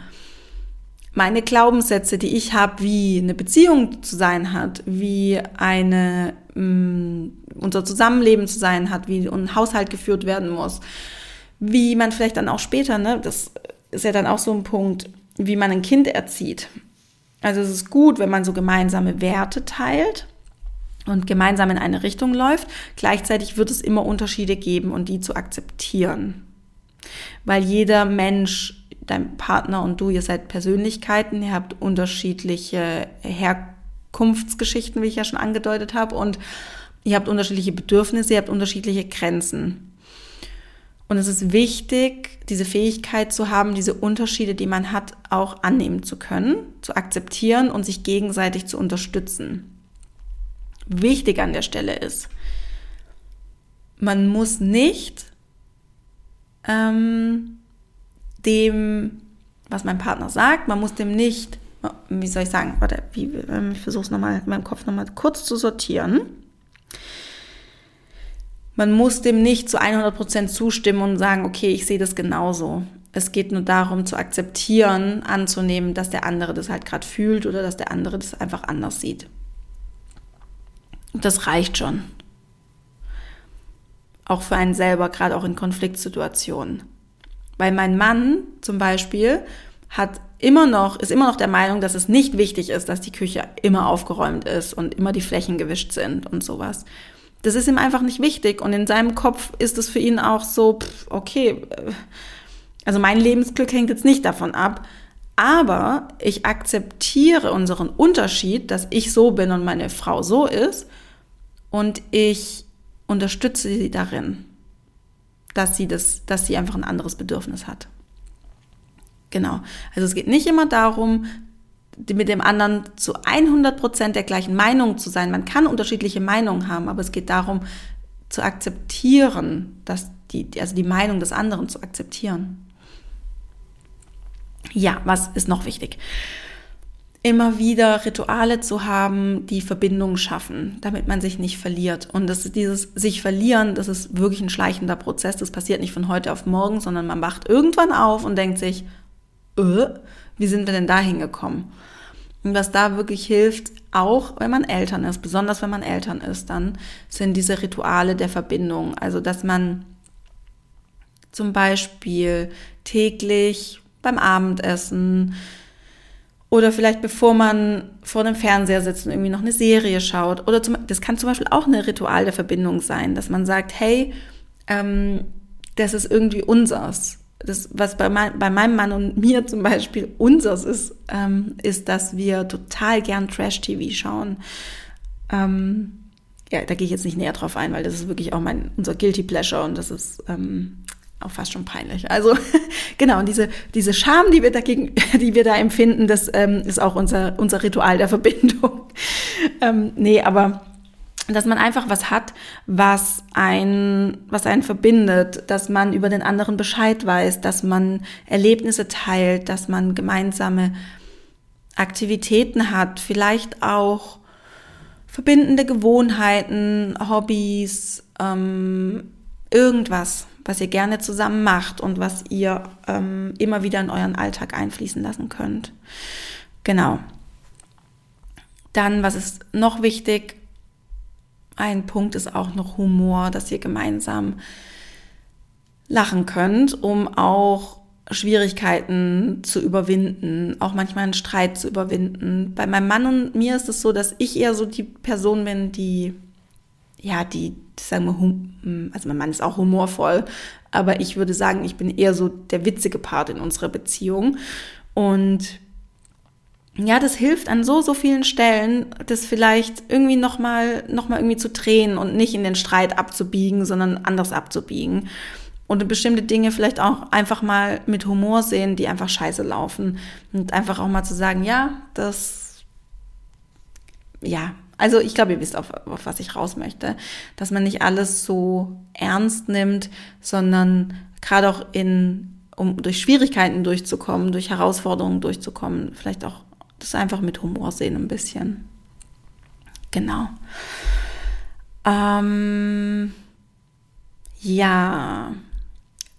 Meine Glaubenssätze, die ich habe, wie eine Beziehung zu sein hat, wie eine, mh, mm, unser Zusammenleben zu sein hat, wie ein Haushalt geführt werden muss, wie man vielleicht dann auch später, ne, das ist ja dann auch so ein Punkt, wie man ein Kind erzieht. Also es ist gut, wenn man so gemeinsame Werte teilt und gemeinsam in eine Richtung läuft. Gleichzeitig wird es immer Unterschiede geben und die zu akzeptieren. Weil jeder Mensch, dein Partner und du, ihr seid Persönlichkeiten, ihr habt unterschiedliche Herkunftsgeschichten, wie ich ja schon angedeutet habe, und ihr habt unterschiedliche Bedürfnisse, ihr habt unterschiedliche Grenzen. Und es ist wichtig, diese Fähigkeit zu haben, diese Unterschiede, die man hat, auch annehmen zu können, zu akzeptieren und sich gegenseitig zu unterstützen. Wichtig an der Stelle ist, man muss nicht ähm, dem, was mein Partner sagt, man muss dem nicht, wie soll ich sagen, warte, wie, ähm, ich versuche es nochmal in meinem Kopf nochmal kurz zu sortieren man muss dem nicht zu 100 Prozent zustimmen und sagen, okay, ich sehe das genauso. Es geht nur darum, zu akzeptieren, anzunehmen, dass der andere das halt gerade fühlt oder dass der andere das einfach anders sieht. Das reicht schon. Auch für einen selber, gerade auch in Konfliktsituationen. Weil mein Mann zum Beispiel hat immer noch, ist immer noch der Meinung, dass es nicht wichtig ist, dass die Küche immer aufgeräumt ist und immer die Flächen gewischt sind und sowas. Das ist ihm einfach nicht wichtig und in seinem Kopf ist es für ihn auch so, pff, okay, äh, also mein Lebensglück hängt jetzt nicht davon ab, aber ich akzeptiere unseren Unterschied, dass ich so bin und meine Frau so ist und ich unterstütze sie darin, dass sie das, dass sie einfach ein anderes Bedürfnis hat. Genau. Also es geht nicht immer darum, mit dem anderen zu 100 Prozent der gleichen Meinung zu sein. Man kann unterschiedliche Meinungen haben, aber es geht darum, zu akzeptieren, dass die, also die Meinung des anderen zu akzeptieren. Ja, was ist noch wichtig? Immer wieder Rituale zu haben, die Verbindung schaffen, damit man sich nicht verliert. Und das ist dieses sich verlieren, das ist wirklich ein schleichender Prozess. Das passiert nicht von heute auf morgen, sondern man wacht irgendwann auf und denkt sich, äh, wie sind wir denn da hingekommen? Und was da wirklich hilft, auch wenn man Eltern ist, besonders wenn man Eltern ist, dann sind diese Rituale der Verbindung. Also, dass man zum Beispiel täglich beim Abendessen oder vielleicht bevor man vor dem Fernseher sitzt und irgendwie noch eine Serie schaut. Oder zum, das kann zum Beispiel auch ein Ritual der Verbindung sein, dass man sagt, hey, ähm, das ist irgendwie unsers das, was bei, mein, bei, meinem Mann und mir <laughs> zum Beispiel unseres ist, ähm, ist, dass wir total gern Trash-TV schauen. Ähm, ja, da gehe ich jetzt nicht näher drauf ein, weil das ist wirklich auch mein, unser Guilty Pleasure und das ist ähm, auch fast schon peinlich. Also <laughs> genau, und diese, diese Scham, die wir dagegen, <laughs> die wir da empfinden, das ähm, ist auch unser, unser Ritual der Verbindung. ähm, nee, aber dass man einfach was hat, was ein, was einen verbindet, dass man über den anderen Bescheid weiß, dass man Erlebnisse teilt, dass man gemeinsame Aktivitäten hat, vielleicht auch verbindende Gewohnheiten, Hobbys, ähm, irgendwas, was ihr gerne zusammen macht und was ihr ähm, immer wieder in euren Alltag einfließen lassen könnt. Genau. Dann, was ist noch wichtig? Ein Punkt ist auch noch Humor, dass ihr gemeinsam lachen könnt, um auch Schwierigkeiten zu überwinden, auch manchmal einen Streit zu überwinden. Bei meinem Mann und mir ist es so, dass ich eher so die Person bin, die, ja, die, sagen wir, hm, also mein Mann ist auch humorvoll, aber ich würde sagen, ich bin eher so der witzige Part in unserer Beziehung. Und ja, das hilft an so, so vielen Stellen, das vielleicht irgendwie nochmal noch mal irgendwie zu drehen und nicht in den Streit abzubiegen, sondern anders abzubiegen. Und bestimmte Dinge vielleicht auch einfach mal mit Humor sehen, die einfach scheiße laufen. Und einfach auch mal zu sagen, ja, das, ja, also ich glaube, ihr wisst, auf, auf was ich raus möchte. Dass man nicht alles so ernst nimmt, sondern gerade auch in, um durch Schwierigkeiten durchzukommen, durch Herausforderungen durchzukommen, vielleicht auch das einfach mit Humor sehen ein bisschen. Genau. Ähm, ja,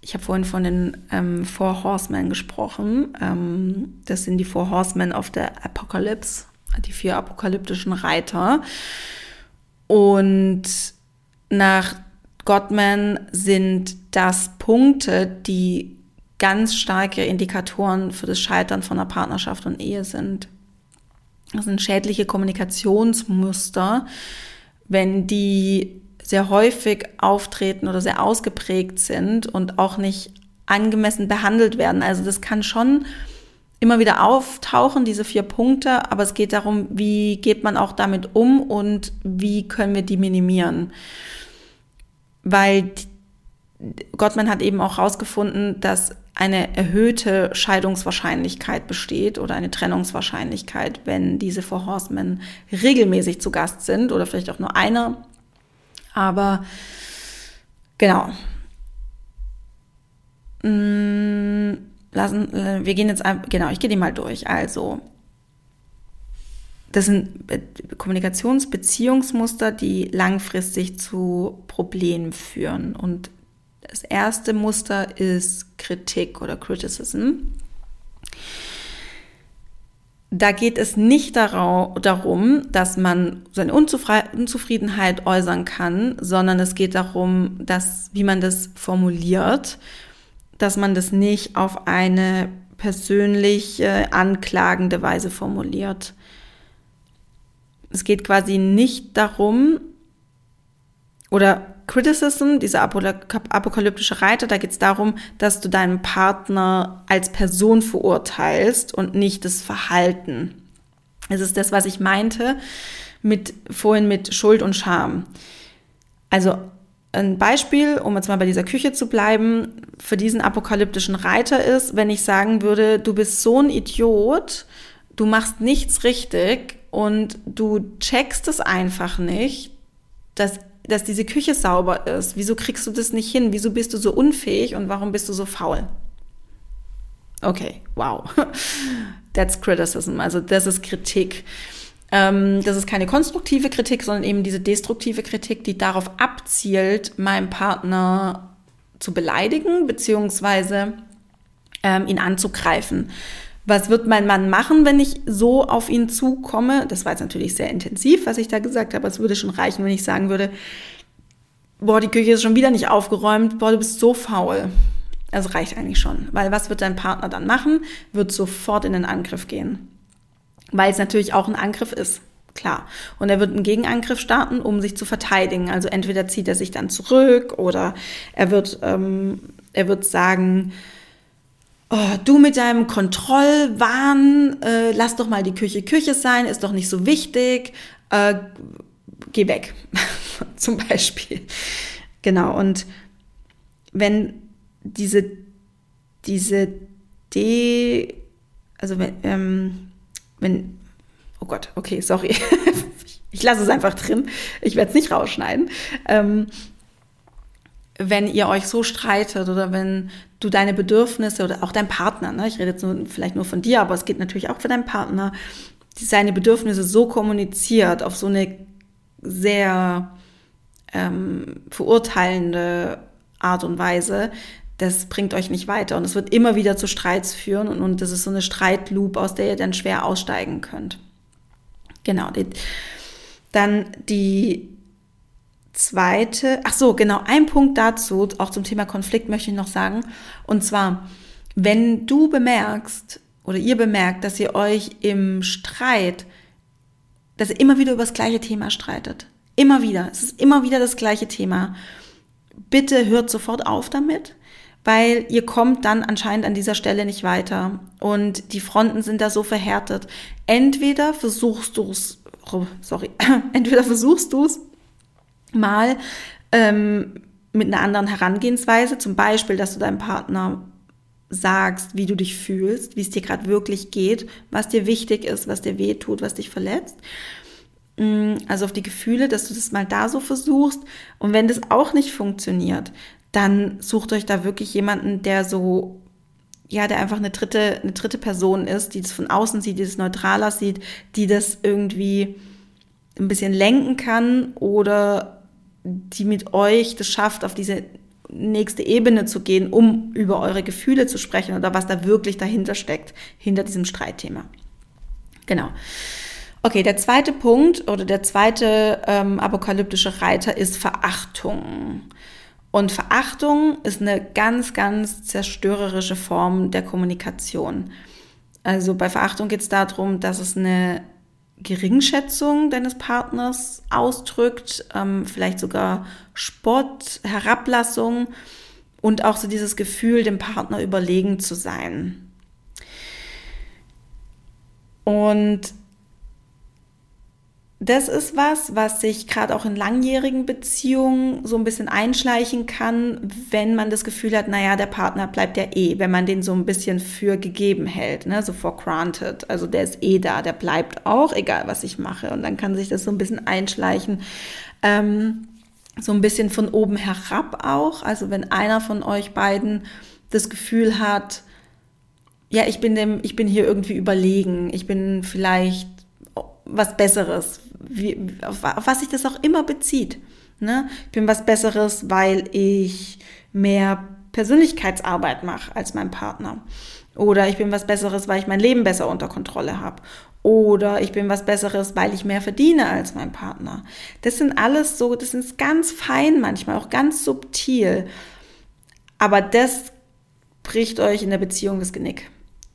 ich habe vorhin von den ähm, Four Horsemen gesprochen. Ähm, das sind die Four Horsemen of the Apocalypse, die vier apokalyptischen Reiter. Und nach Gottman sind das Punkte, die ganz starke Indikatoren für das Scheitern von einer Partnerschaft und Ehe sind. Das sind schädliche Kommunikationsmuster, wenn die sehr häufig auftreten oder sehr ausgeprägt sind und auch nicht angemessen behandelt werden. Also das kann schon immer wieder auftauchen, diese vier Punkte, aber es geht darum, wie geht man auch damit um und wie können wir die minimieren. Weil Gottman hat eben auch herausgefunden, dass eine erhöhte Scheidungswahrscheinlichkeit besteht oder eine Trennungswahrscheinlichkeit, wenn diese Four Horsemen regelmäßig zu Gast sind oder vielleicht auch nur einer. Aber genau. Mm, lassen, äh, wir gehen jetzt, genau, ich gehe die mal durch. Also, das sind Kommunikationsbeziehungsmuster, die langfristig zu Problemen führen. Und das erste Muster ist Kritik oder Criticism. Da geht es nicht darum, dass man seine Unzufriedenheit äußern kann, sondern es geht darum, dass, wie man das formuliert, dass man das nicht auf eine persönlich anklagende Weise formuliert. Es geht quasi nicht darum, oder Criticism, dieser apokalyptische Reiter, da geht es darum, dass du deinen Partner als Person verurteilst und nicht das Verhalten. Es ist das, was ich meinte mit vorhin mit Schuld und Scham. Also ein Beispiel, um jetzt mal bei dieser Küche zu bleiben, für diesen apokalyptischen Reiter ist, wenn ich sagen würde, du bist so ein Idiot, du machst nichts richtig und du checkst es einfach nicht, dass dass diese Küche sauber ist. Wieso kriegst du das nicht hin? Wieso bist du so unfähig und warum bist du so faul? Okay, wow. <laughs> That's criticism. Also das ist Kritik. Ähm, das ist keine konstruktive Kritik, sondern eben diese destruktive Kritik, die darauf abzielt, meinen Partner zu beleidigen, beziehungsweise ähm, ihn anzugreifen. Was wird mein Mann machen, wenn ich so auf ihn zukomme? Das war jetzt natürlich sehr intensiv, was ich da gesagt habe. Es würde schon reichen, wenn ich sagen würde, boah, die Küche ist schon wieder nicht aufgeräumt, boah, du bist so faul. Das reicht eigentlich schon. Weil was wird dein Partner dann machen? Wird sofort in den Angriff gehen. Weil es natürlich auch ein Angriff ist. Klar. Und er wird einen Gegenangriff starten, um sich zu verteidigen. Also entweder zieht er sich dann zurück oder er wird, ähm, er wird sagen, oh, du mit deinem Kontrollwahn, äh, lass doch mal die Küche Küche sein, ist doch nicht so wichtig, äh, geh weg, <laughs> zum Beispiel. Genau, und wenn diese, diese D, also wenn, ähm, wenn, oh Gott, okay, sorry, <laughs> ich lasse es einfach drin, ich werde es nicht rausschneiden. Ähm, wenn ihr euch so streitet oder wenn du deine Bedürfnisse oder auch dein Partner, ne, ich rede jetzt nur, vielleicht nur von dir, aber es geht natürlich auch für deinen Partner, seine Bedürfnisse so kommuniziert, auf so eine sehr ähm, verurteilende Art und Weise, das bringt euch nicht weiter und es wird immer wieder zu Streits führen und, und das ist so eine Streitloop, aus der ihr dann schwer aussteigen könnt. Genau. Die, dann die zweite, ach so, genau, ein Punkt dazu, auch zum Thema Konflikt möchte ich noch sagen. Und zwar, wenn du bemerkst oder ihr bemerkt, dass ihr euch im Streit, dass ihr immer wieder über das gleiche Thema streitet. Immer wieder. Es ist immer wieder das gleiche Thema. Bitte hört sofort auf damit, weil ihr kommt dann anscheinend an dieser Stelle nicht weiter. Und die Fronten sind da so verhärtet. Entweder versuchst du es, sorry, <laughs> entweder versuchst du es mal ähm, mit einer anderen Herangehensweise, zum Beispiel, dass du deinem Partner sagst, wie du dich fühlst, wie es dir gerade wirklich geht, was dir wichtig ist, was dir weh tut, was dich verletzt. Mm, also auf die Gefühle, dass du das mal da so versuchst. Und wenn das auch nicht funktioniert, dann sucht euch da wirklich jemanden, der so, ja, der einfach eine dritte, eine dritte Person ist, die das von außen sieht, die das neutraler sieht, die das irgendwie ein bisschen lenken kann oder die mit euch das schafft, auf diese nächste Ebene zu gehen, um über eure Gefühle zu sprechen oder was da wirklich dahinter steckt, hinter diesem Streitthema. Genau. Okay, der zweite Punkt oder der zweite ähm, apokalyptische Reiter ist Verachtung. Und Verachtung ist eine ganz, ganz zerstörerische Form der Kommunikation. Also bei Verachtung geht es darum, dass es eine Geringschätzung deines Partners ausdrückt, ähm, vielleicht sogar Spott, Herablassung und auch so dieses Gefühl, dem Partner überlegen zu sein. Und das ist was, was sich gerade auch in langjährigen Beziehungen so ein bisschen einschleichen kann, wenn man das Gefühl hat, naja, der Partner bleibt ja eh, wenn man den so ein bisschen für gegeben hält, ne, so for granted. Also der ist eh da, der bleibt auch, egal was ich mache. Und dann kann sich das so ein bisschen einschleichen. Ähm, so ein bisschen von oben herab auch. Also wenn einer von euch beiden das Gefühl hat, ja, ich bin dem, ich bin hier irgendwie überlegen, ich bin vielleicht was Besseres, wie, auf, auf was sich das auch immer bezieht. Ne? Ich bin was Besseres, weil ich mehr Persönlichkeitsarbeit mache als mein Partner. Oder ich bin was Besseres, weil ich mein Leben besser unter Kontrolle habe. Oder ich bin was Besseres, weil ich mehr verdiene als mein Partner. Das sind alles so, das ist ganz fein manchmal, auch ganz subtil. Aber das bricht euch in der Beziehung das Genick.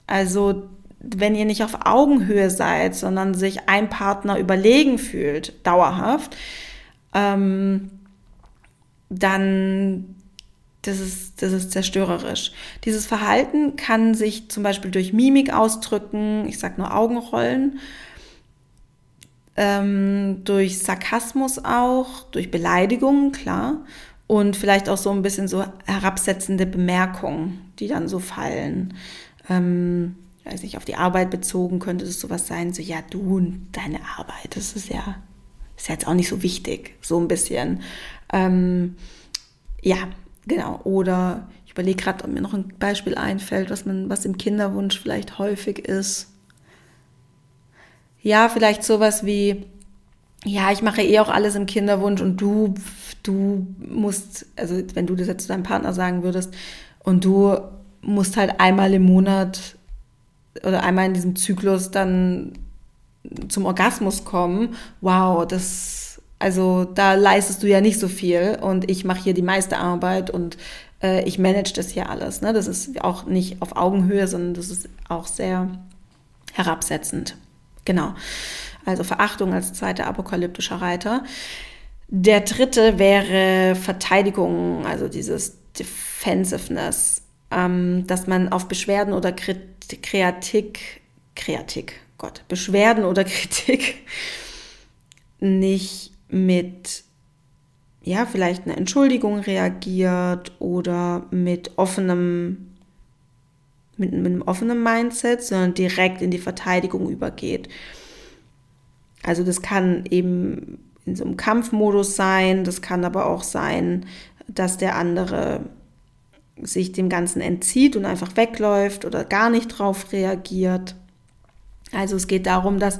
Also wenn ihr nicht auf Augenhöhe seid, sondern sich ein Partner überlegen fühlt, dauerhaft, ähm, dann das ist, das ist zerstörerisch. Dieses Verhalten kann sich zum Beispiel durch Mimik ausdrücken, ich sage nur Augenrollen, ähm, durch Sarkasmus auch, durch Beleidigungen, klar, und vielleicht auch so ein bisschen so herabsetzende Bemerkungen, die dann so fallen. Ähm, weiß nicht, auf die Arbeit bezogen könnte es sowas sein, so ja, du und deine Arbeit, das ist ja, ist ja jetzt auch nicht so wichtig, so ein bisschen. Ähm, ja, genau. Oder ich überlege gerade, ob mir noch ein Beispiel einfällt, was man, was im Kinderwunsch vielleicht häufig ist. Ja, vielleicht sowas wie, ja, ich mache eh auch alles im Kinderwunsch und du, du musst, also wenn du das jetzt zu deinem Partner sagen würdest, und du musst halt einmal im Monat oder einmal in diesem Zyklus dann zum Orgasmus kommen, wow, das, also da leistest du ja nicht so viel und ich mache hier die meiste Arbeit und äh, ich manage das hier alles. Ne? Das ist auch nicht auf Augenhöhe, sondern das ist auch sehr herabsetzend. Genau. Also Verachtung als zweiter apokalyptischer Reiter. Der dritte wäre Verteidigung, also dieses Defensiveness, ähm, dass man auf Beschwerden oder Kritik Kreatik, Kreatik, Gott, Beschwerden oder <laughs> Kritik nicht mit, ja, vielleicht einer Entschuldigung reagiert oder mit offenem, mit, mit einem offenen Mindset, sondern direkt in die Verteidigung übergeht. Also das kann eben in so einem Kampfmodus sein, das kann aber auch sein, dass der andere sich dem Ganzen entzieht und einfach wegläuft oder gar nicht drauf reagiert. Also es geht darum, dass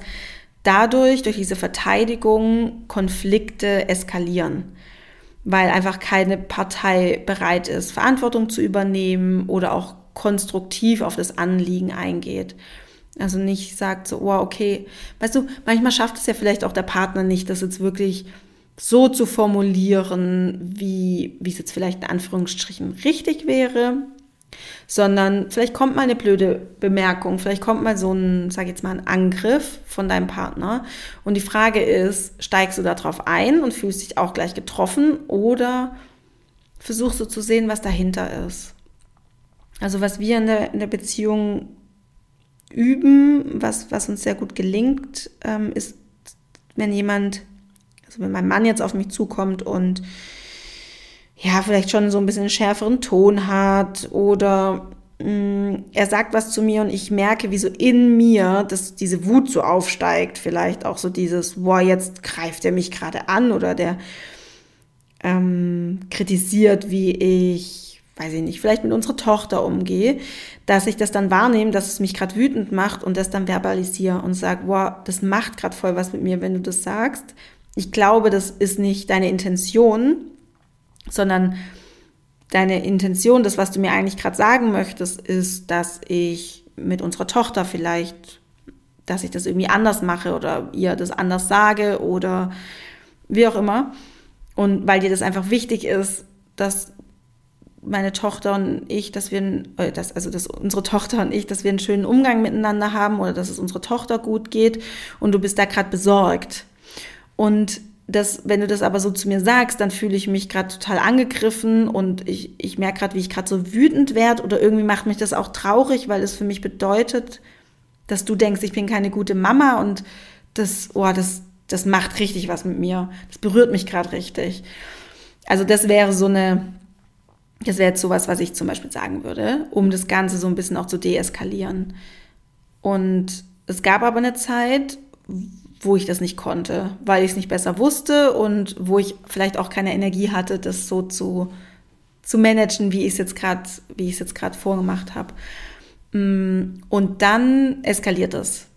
dadurch, durch diese Verteidigung, Konflikte eskalieren, weil einfach keine Partei bereit ist, Verantwortung zu übernehmen oder auch konstruktiv auf das Anliegen eingeht. Also nicht sagt so, oh, okay, weißt du, manchmal schafft es ja vielleicht auch der Partner nicht, das jetzt wirklich so zu formulieren, wie, wie es jetzt vielleicht in Anführungsstrichen richtig wäre, sondern vielleicht kommt mal eine blöde Bemerkung, vielleicht kommt mal so ein, sag ich jetzt mal, ein Angriff von deinem Partner. Und die Frage ist, steigst du darauf ein und fühlst dich auch gleich getroffen oder versuchst du zu sehen, was dahinter ist? Also was wir in der, in der Beziehung üben, was, was uns sehr gut gelingt, ähm, ist, wenn jemand, also wenn mein Mann jetzt auf mich zukommt und ja, vielleicht schon so ein bisschen schärferen Ton hat oder mh, mm, er sagt was zu mir und ich merke, wie so in mir, dass diese Wut so aufsteigt, vielleicht auch so dieses, boah, jetzt greift er mich gerade an oder der ähm, kritisiert, wie ich, weiß ich nicht, vielleicht mit unserer Tochter umgehe, dass ich das dann wahrnehme, dass es mich gerade wütend macht und das dann verbalisiere und sage, wow, das macht gerade voll was mit mir, wenn du das sagst. Ich glaube, das ist nicht deine Intention, sondern deine Intention, das, was du mir eigentlich gerade sagen möchtest, ist, dass ich mit unserer Tochter vielleicht, dass ich das irgendwie anders mache oder ihr das anders sage oder wie auch immer. Und weil dir das einfach wichtig ist, dass meine Tochter und ich, dass wir, äh, dass, also dass unsere Tochter und ich, dass wir einen schönen Umgang miteinander haben oder dass es unserer Tochter gut geht und du bist da gerade besorgt. Und das, wenn du das aber so zu mir sagst, dann fühle ich mich gerade total angegriffen und ich, ich merke gerade, wie ich gerade so wütend werde oder irgendwie macht mich das auch traurig, weil es für mich bedeutet, dass du denkst, ich bin keine gute Mama und das, oh, das, das macht richtig was mit mir. Das berührt mich gerade richtig. Also das wäre so eine, das wäre jetzt sowas, was ich zum Beispiel sagen würde, um das Ganze so ein bisschen auch zu deeskalieren. Und es gab aber eine Zeit, wo ich das nicht konnte, weil ich es nicht besser wusste und wo ich vielleicht auch keine Energie hatte, das so zu, zu managen, wie ich es jetzt gerade, wie ich es jetzt gerade vorgemacht habe. Mm, und dann eskaliert es.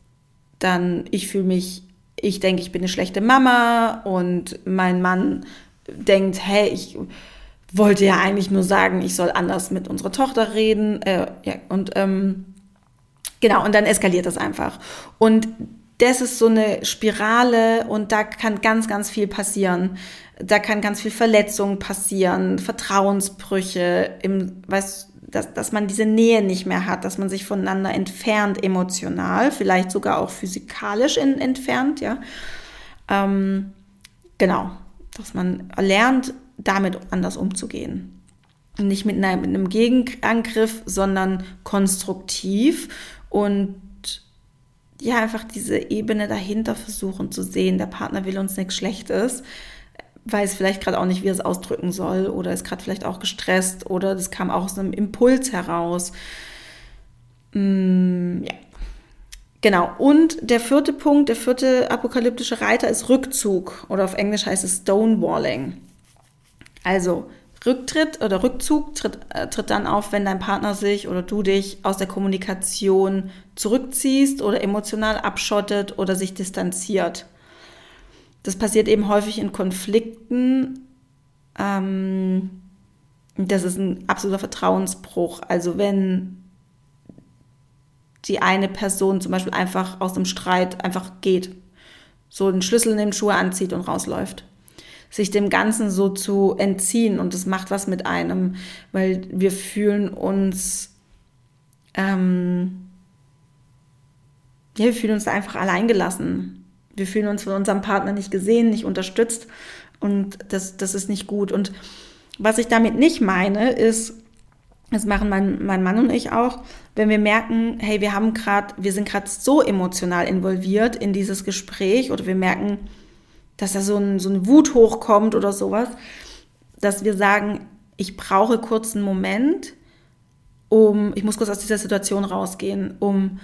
Dann, ich fühle mich, ich denke, ich bin eine schlechte Mama und mein Mann denkt, hey, ich wollte ja eigentlich nur sagen, ich soll anders mit unserer Tochter reden. Äh, ja, und ähm, genau, und dann eskaliert das einfach. Und das ist so eine Spirale und da kann ganz, ganz viel passieren. Da kann ganz viel Verletzung passieren, Vertrauensbrüche, im, weißt, dass, dass man diese Nähe nicht mehr hat, dass man sich voneinander entfernt emotional, vielleicht sogar auch physikalisch in, entfernt, ja. Ähm, genau, dass man lernt, damit anders umzugehen. Nicht mit, einem Gegenangriff, sondern konstruktiv und ja, einfach diese Ebene dahinter versuchen zu sehen. Der Partner will uns nichts Schlechtes, weiß vielleicht gerade auch nicht, wie er es ausdrücken soll oder ist gerade vielleicht auch gestresst oder das kam auch aus einem Impuls heraus. Mm, ja. Genau. Und der vierte Punkt, der vierte apokalyptische Reiter ist Rückzug oder auf Englisch heißt es Stonewalling. Also Rücktritt oder Rückzug tritt, äh, tritt dann auf, wenn dein Partner sich oder du dich aus der Kommunikation zurückziehst oder emotional abschottet oder sich distanziert. Das passiert eben häufig in Konflikten. Ähm, das ist ein absoluter Vertrauensbruch. Also wenn die eine Person zum Beispiel einfach aus dem Streit einfach geht, so den Schlüssel nimmt, Schuhe anzieht und rausläuft sich dem Ganzen so zu entziehen und das macht was mit einem, weil wir fühlen uns, ähm, ja, wir fühlen uns einfach alleingelassen. Wir fühlen uns von unserem Partner nicht gesehen, nicht unterstützt und das, das ist nicht gut. Und was ich damit nicht meine, ist, das machen mein, mein Mann und ich auch, wenn wir merken, hey, wir haben gerade, wir sind gerade so emotional involviert in dieses Gespräch oder wir merken, dass da so, ein, so eine Wut hochkommt oder sowas, dass wir sagen, ich brauche kurz einen Moment, um, ich muss kurz aus dieser Situation rausgehen, um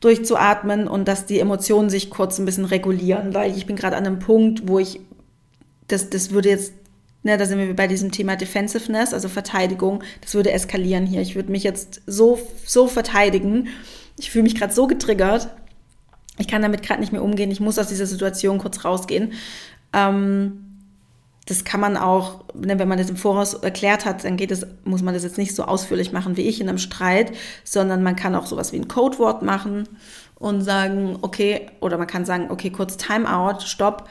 durchzuatmen und dass die Emotionen sich kurz ein bisschen regulieren, weil ich bin gerade an einem Punkt, wo ich, das, das würde jetzt, ne, da sind wir bei diesem Thema Defensiveness, also Verteidigung, das würde eskalieren hier. Ich würde mich jetzt so, so verteidigen. Ich fühle mich gerade so getriggert, ich kann damit gerade nicht mehr umgehen, ich muss aus dieser Situation kurz rausgehen. Ähm, das kann man auch, ne, wenn man das im Voraus erklärt hat, dann geht es, muss man das jetzt nicht so ausführlich machen wie ich in einem Streit, sondern man kann auch sowas wie ein Codewort machen und sagen, okay, oder man kann sagen, okay, kurz Timeout, stopp.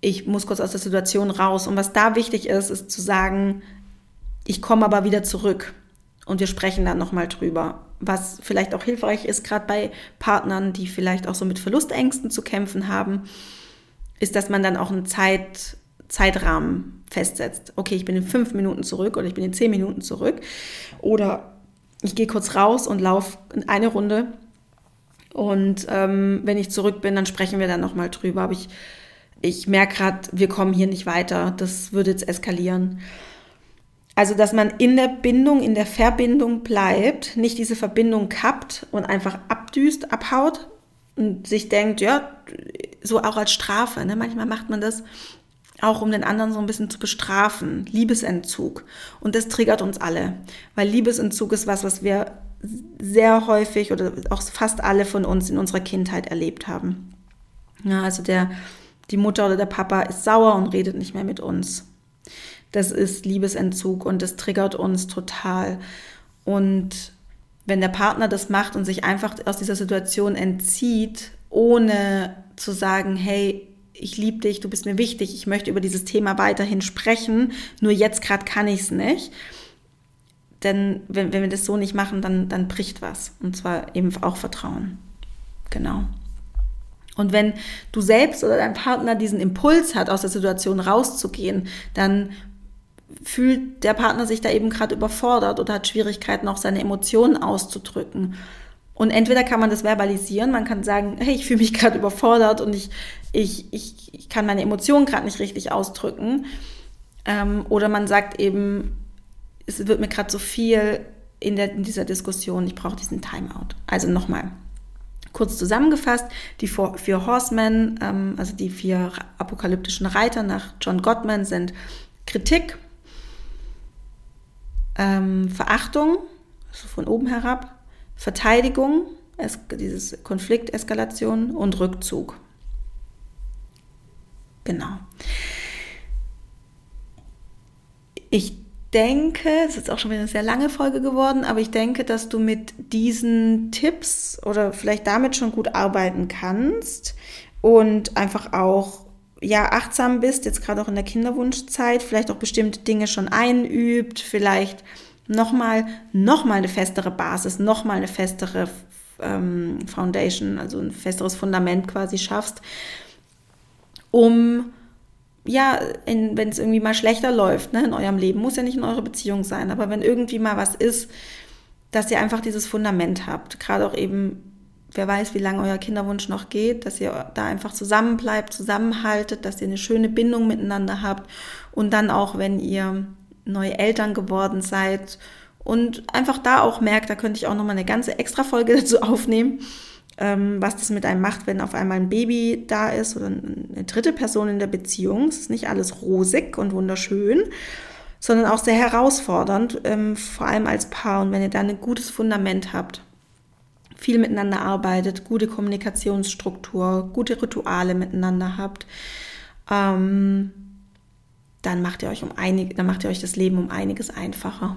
ich muss kurz aus der Situation raus. Und was da wichtig ist, ist zu sagen, ich komme aber wieder zurück und wir sprechen dann nochmal drüber. Was vielleicht auch hilfreich ist, gerade bei Partnern, die vielleicht auch so mit Verlustängsten zu kämpfen haben, ist, dass man dann auch einen Zeit, Zeitrahmen festsetzt. Okay, ich bin in fünf Minuten zurück oder ich bin in zehn Minuten zurück. Oder ich gehe kurz raus und laufe eine Runde. Und ähm, wenn ich zurück bin, dann sprechen wir dann nochmal drüber. Aber ich, ich merke gerade, wir kommen hier nicht weiter. Das würde jetzt eskalieren. Also, dass man in der Bindung, in der Verbindung bleibt, nicht diese Verbindung kappt und einfach abdüst, abhaut und sich denkt, ja, so auch als Strafe. Ne? Manchmal macht man das auch, um den anderen so ein bisschen zu bestrafen. Liebesentzug. Und das triggert uns alle. Weil Liebesentzug ist was, was wir sehr häufig oder auch fast alle von uns in unserer Kindheit erlebt haben. Ja, also der, die Mutter oder der Papa ist sauer und redet nicht mehr mit uns das ist Liebesentzug und das triggert uns total. Und wenn der Partner das macht und sich einfach aus dieser Situation entzieht, ohne zu sagen, hey, ich liebe dich, du bist mir wichtig, ich möchte über dieses Thema weiterhin sprechen, nur jetzt gerade kann ich es nicht. Denn wenn, wenn wir das so nicht machen, dann, dann bricht was. Und zwar eben auch Vertrauen. Genau. Und wenn du selbst oder dein Partner diesen Impuls hat, aus der Situation rauszugehen, dann fühlt der Partner sich da eben gerade überfordert oder hat Schwierigkeiten, auch seine Emotionen auszudrücken. Und entweder kann man das verbalisieren, man kann sagen, hey, ich fühle mich <laughs> gerade überfordert und ich, ich, ich, ich kann meine Emotionen gerade nicht richtig ausdrücken. Ähm, oder man sagt eben, es wird mir gerade so viel in, der, in dieser Diskussion, ich brauche diesen Timeout. Also nochmal, kurz zusammengefasst, die vier Horsemen, ähm, also die vier apokalyptischen Reiter nach John Gottman sind Kritik, ähm, Verachtung, also von oben herab, Verteidigung, es, dieses Konflikteskalation und Rückzug. Genau. Ich denke, es ist auch schon wieder eine sehr lange Folge geworden, aber ich denke, dass du mit diesen Tipps oder vielleicht damit schon gut arbeiten kannst und einfach auch ja, achtsam bist, jetzt gerade auch in der Kinderwunschzeit, vielleicht auch bestimmte Dinge schon einübt, vielleicht nochmal noch mal eine festere Basis, nochmal eine festere ähm, Foundation, also ein festeres Fundament quasi schaffst, um ja, wenn es irgendwie mal schlechter läuft ne, in eurem Leben, muss ja nicht in eurer Beziehung sein, aber wenn irgendwie mal was ist, dass ihr einfach dieses Fundament habt, gerade auch eben wer weiß, wie lange euer Kinderwunsch noch geht, dass ihr da einfach zusammenbleibt, zusammenhaltet, dass ihr eine schöne Bindung miteinander habt und dann auch, wenn ihr neue Eltern geworden seid und einfach da auch merkt, da könnte ich auch nochmal eine ganze extra Folge <laughs> dazu aufnehmen, ähm, was das mit einem macht, wenn auf einmal ein Baby da ist oder eine dritte Person in der Beziehung. Es ist nicht alles rosig und wunderschön, sondern auch sehr herausfordernd, ähm, vor allem als Paar. Und wenn ihr da ein gutes Fundament habt, viel miteinander arbeitet, gute Kommunikationsstruktur, gute Rituale miteinander habt, ähm, dann macht ihr euch um einig, dann macht ihr euch das Leben um einiges einfacher.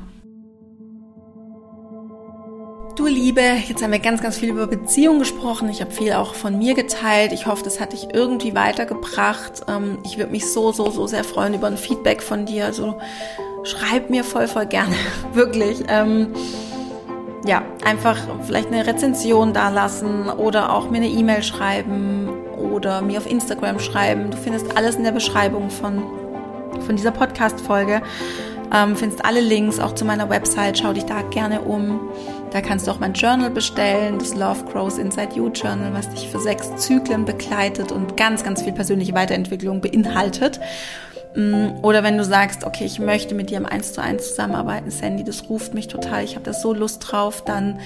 Du Liebe, jetzt haben wir ganz, ganz viel über Beziehungen gesprochen. Ich habe viel auch von mir geteilt. Ich hoffe, das hat dich irgendwie weitergebracht. Ähm, ich würde mich so, so, so sehr freuen über ein Feedback von dir. Also schreib mir voll, voll gerne. <laughs> Wirklich. Ja, einfach vielleicht eine Rezension da lassen oder auch mir eine E-Mail schreiben oder mir auf Instagram schreiben. Du findest alles in der Beschreibung von, von dieser Podcast-Folge. Ähm, findest alle Links auch zu meiner Website. Schau dich da gerne um. Da kannst du auch mein Journal bestellen, das Love Grows Inside You Journal, was dich für sechs Zyklen begleitet und ganz, ganz viel persönliche Weiterentwicklung beinhaltet. Oder wenn du sagst, okay, ich möchte mit dir im 1 zu 1 zusammenarbeiten, Sandy, das ruft mich total, ich habe da so Lust drauf, dann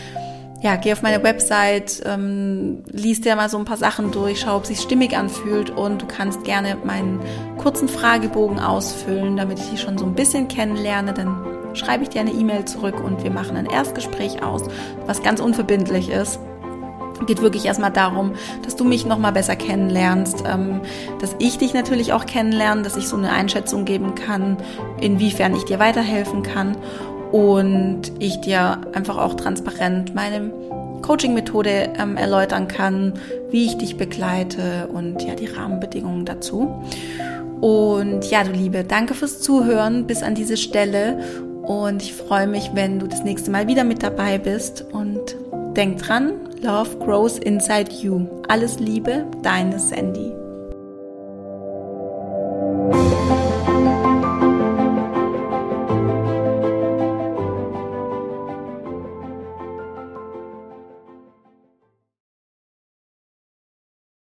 ja, geh auf meine Website, ähm, liest dir mal so ein paar Sachen durch, schau, ob sich stimmig anfühlt und du kannst gerne meinen kurzen Fragebogen ausfüllen, damit ich dich schon so ein bisschen kennenlerne. Dann schreibe ich dir eine E-Mail zurück und wir machen ein Erstgespräch aus, was ganz unverbindlich ist geht wirklich erstmal darum, dass du mich nochmal besser kennenlernst, ähm, dass ich dich natürlich auch kennenlerne, dass ich so eine Einschätzung geben kann, inwiefern ich dir weiterhelfen kann und ich dir einfach auch transparent meine Coaching-Methode ähm, erläutern kann, wie ich dich begleite und ja, die Rahmenbedingungen dazu. Und ja, du Liebe, danke fürs Zuhören bis an diese Stelle und ich freue mich, wenn du das nächste Mal wieder mit dabei bist und denk dran, Love grows inside you. Alles Liebe, deine Sandy.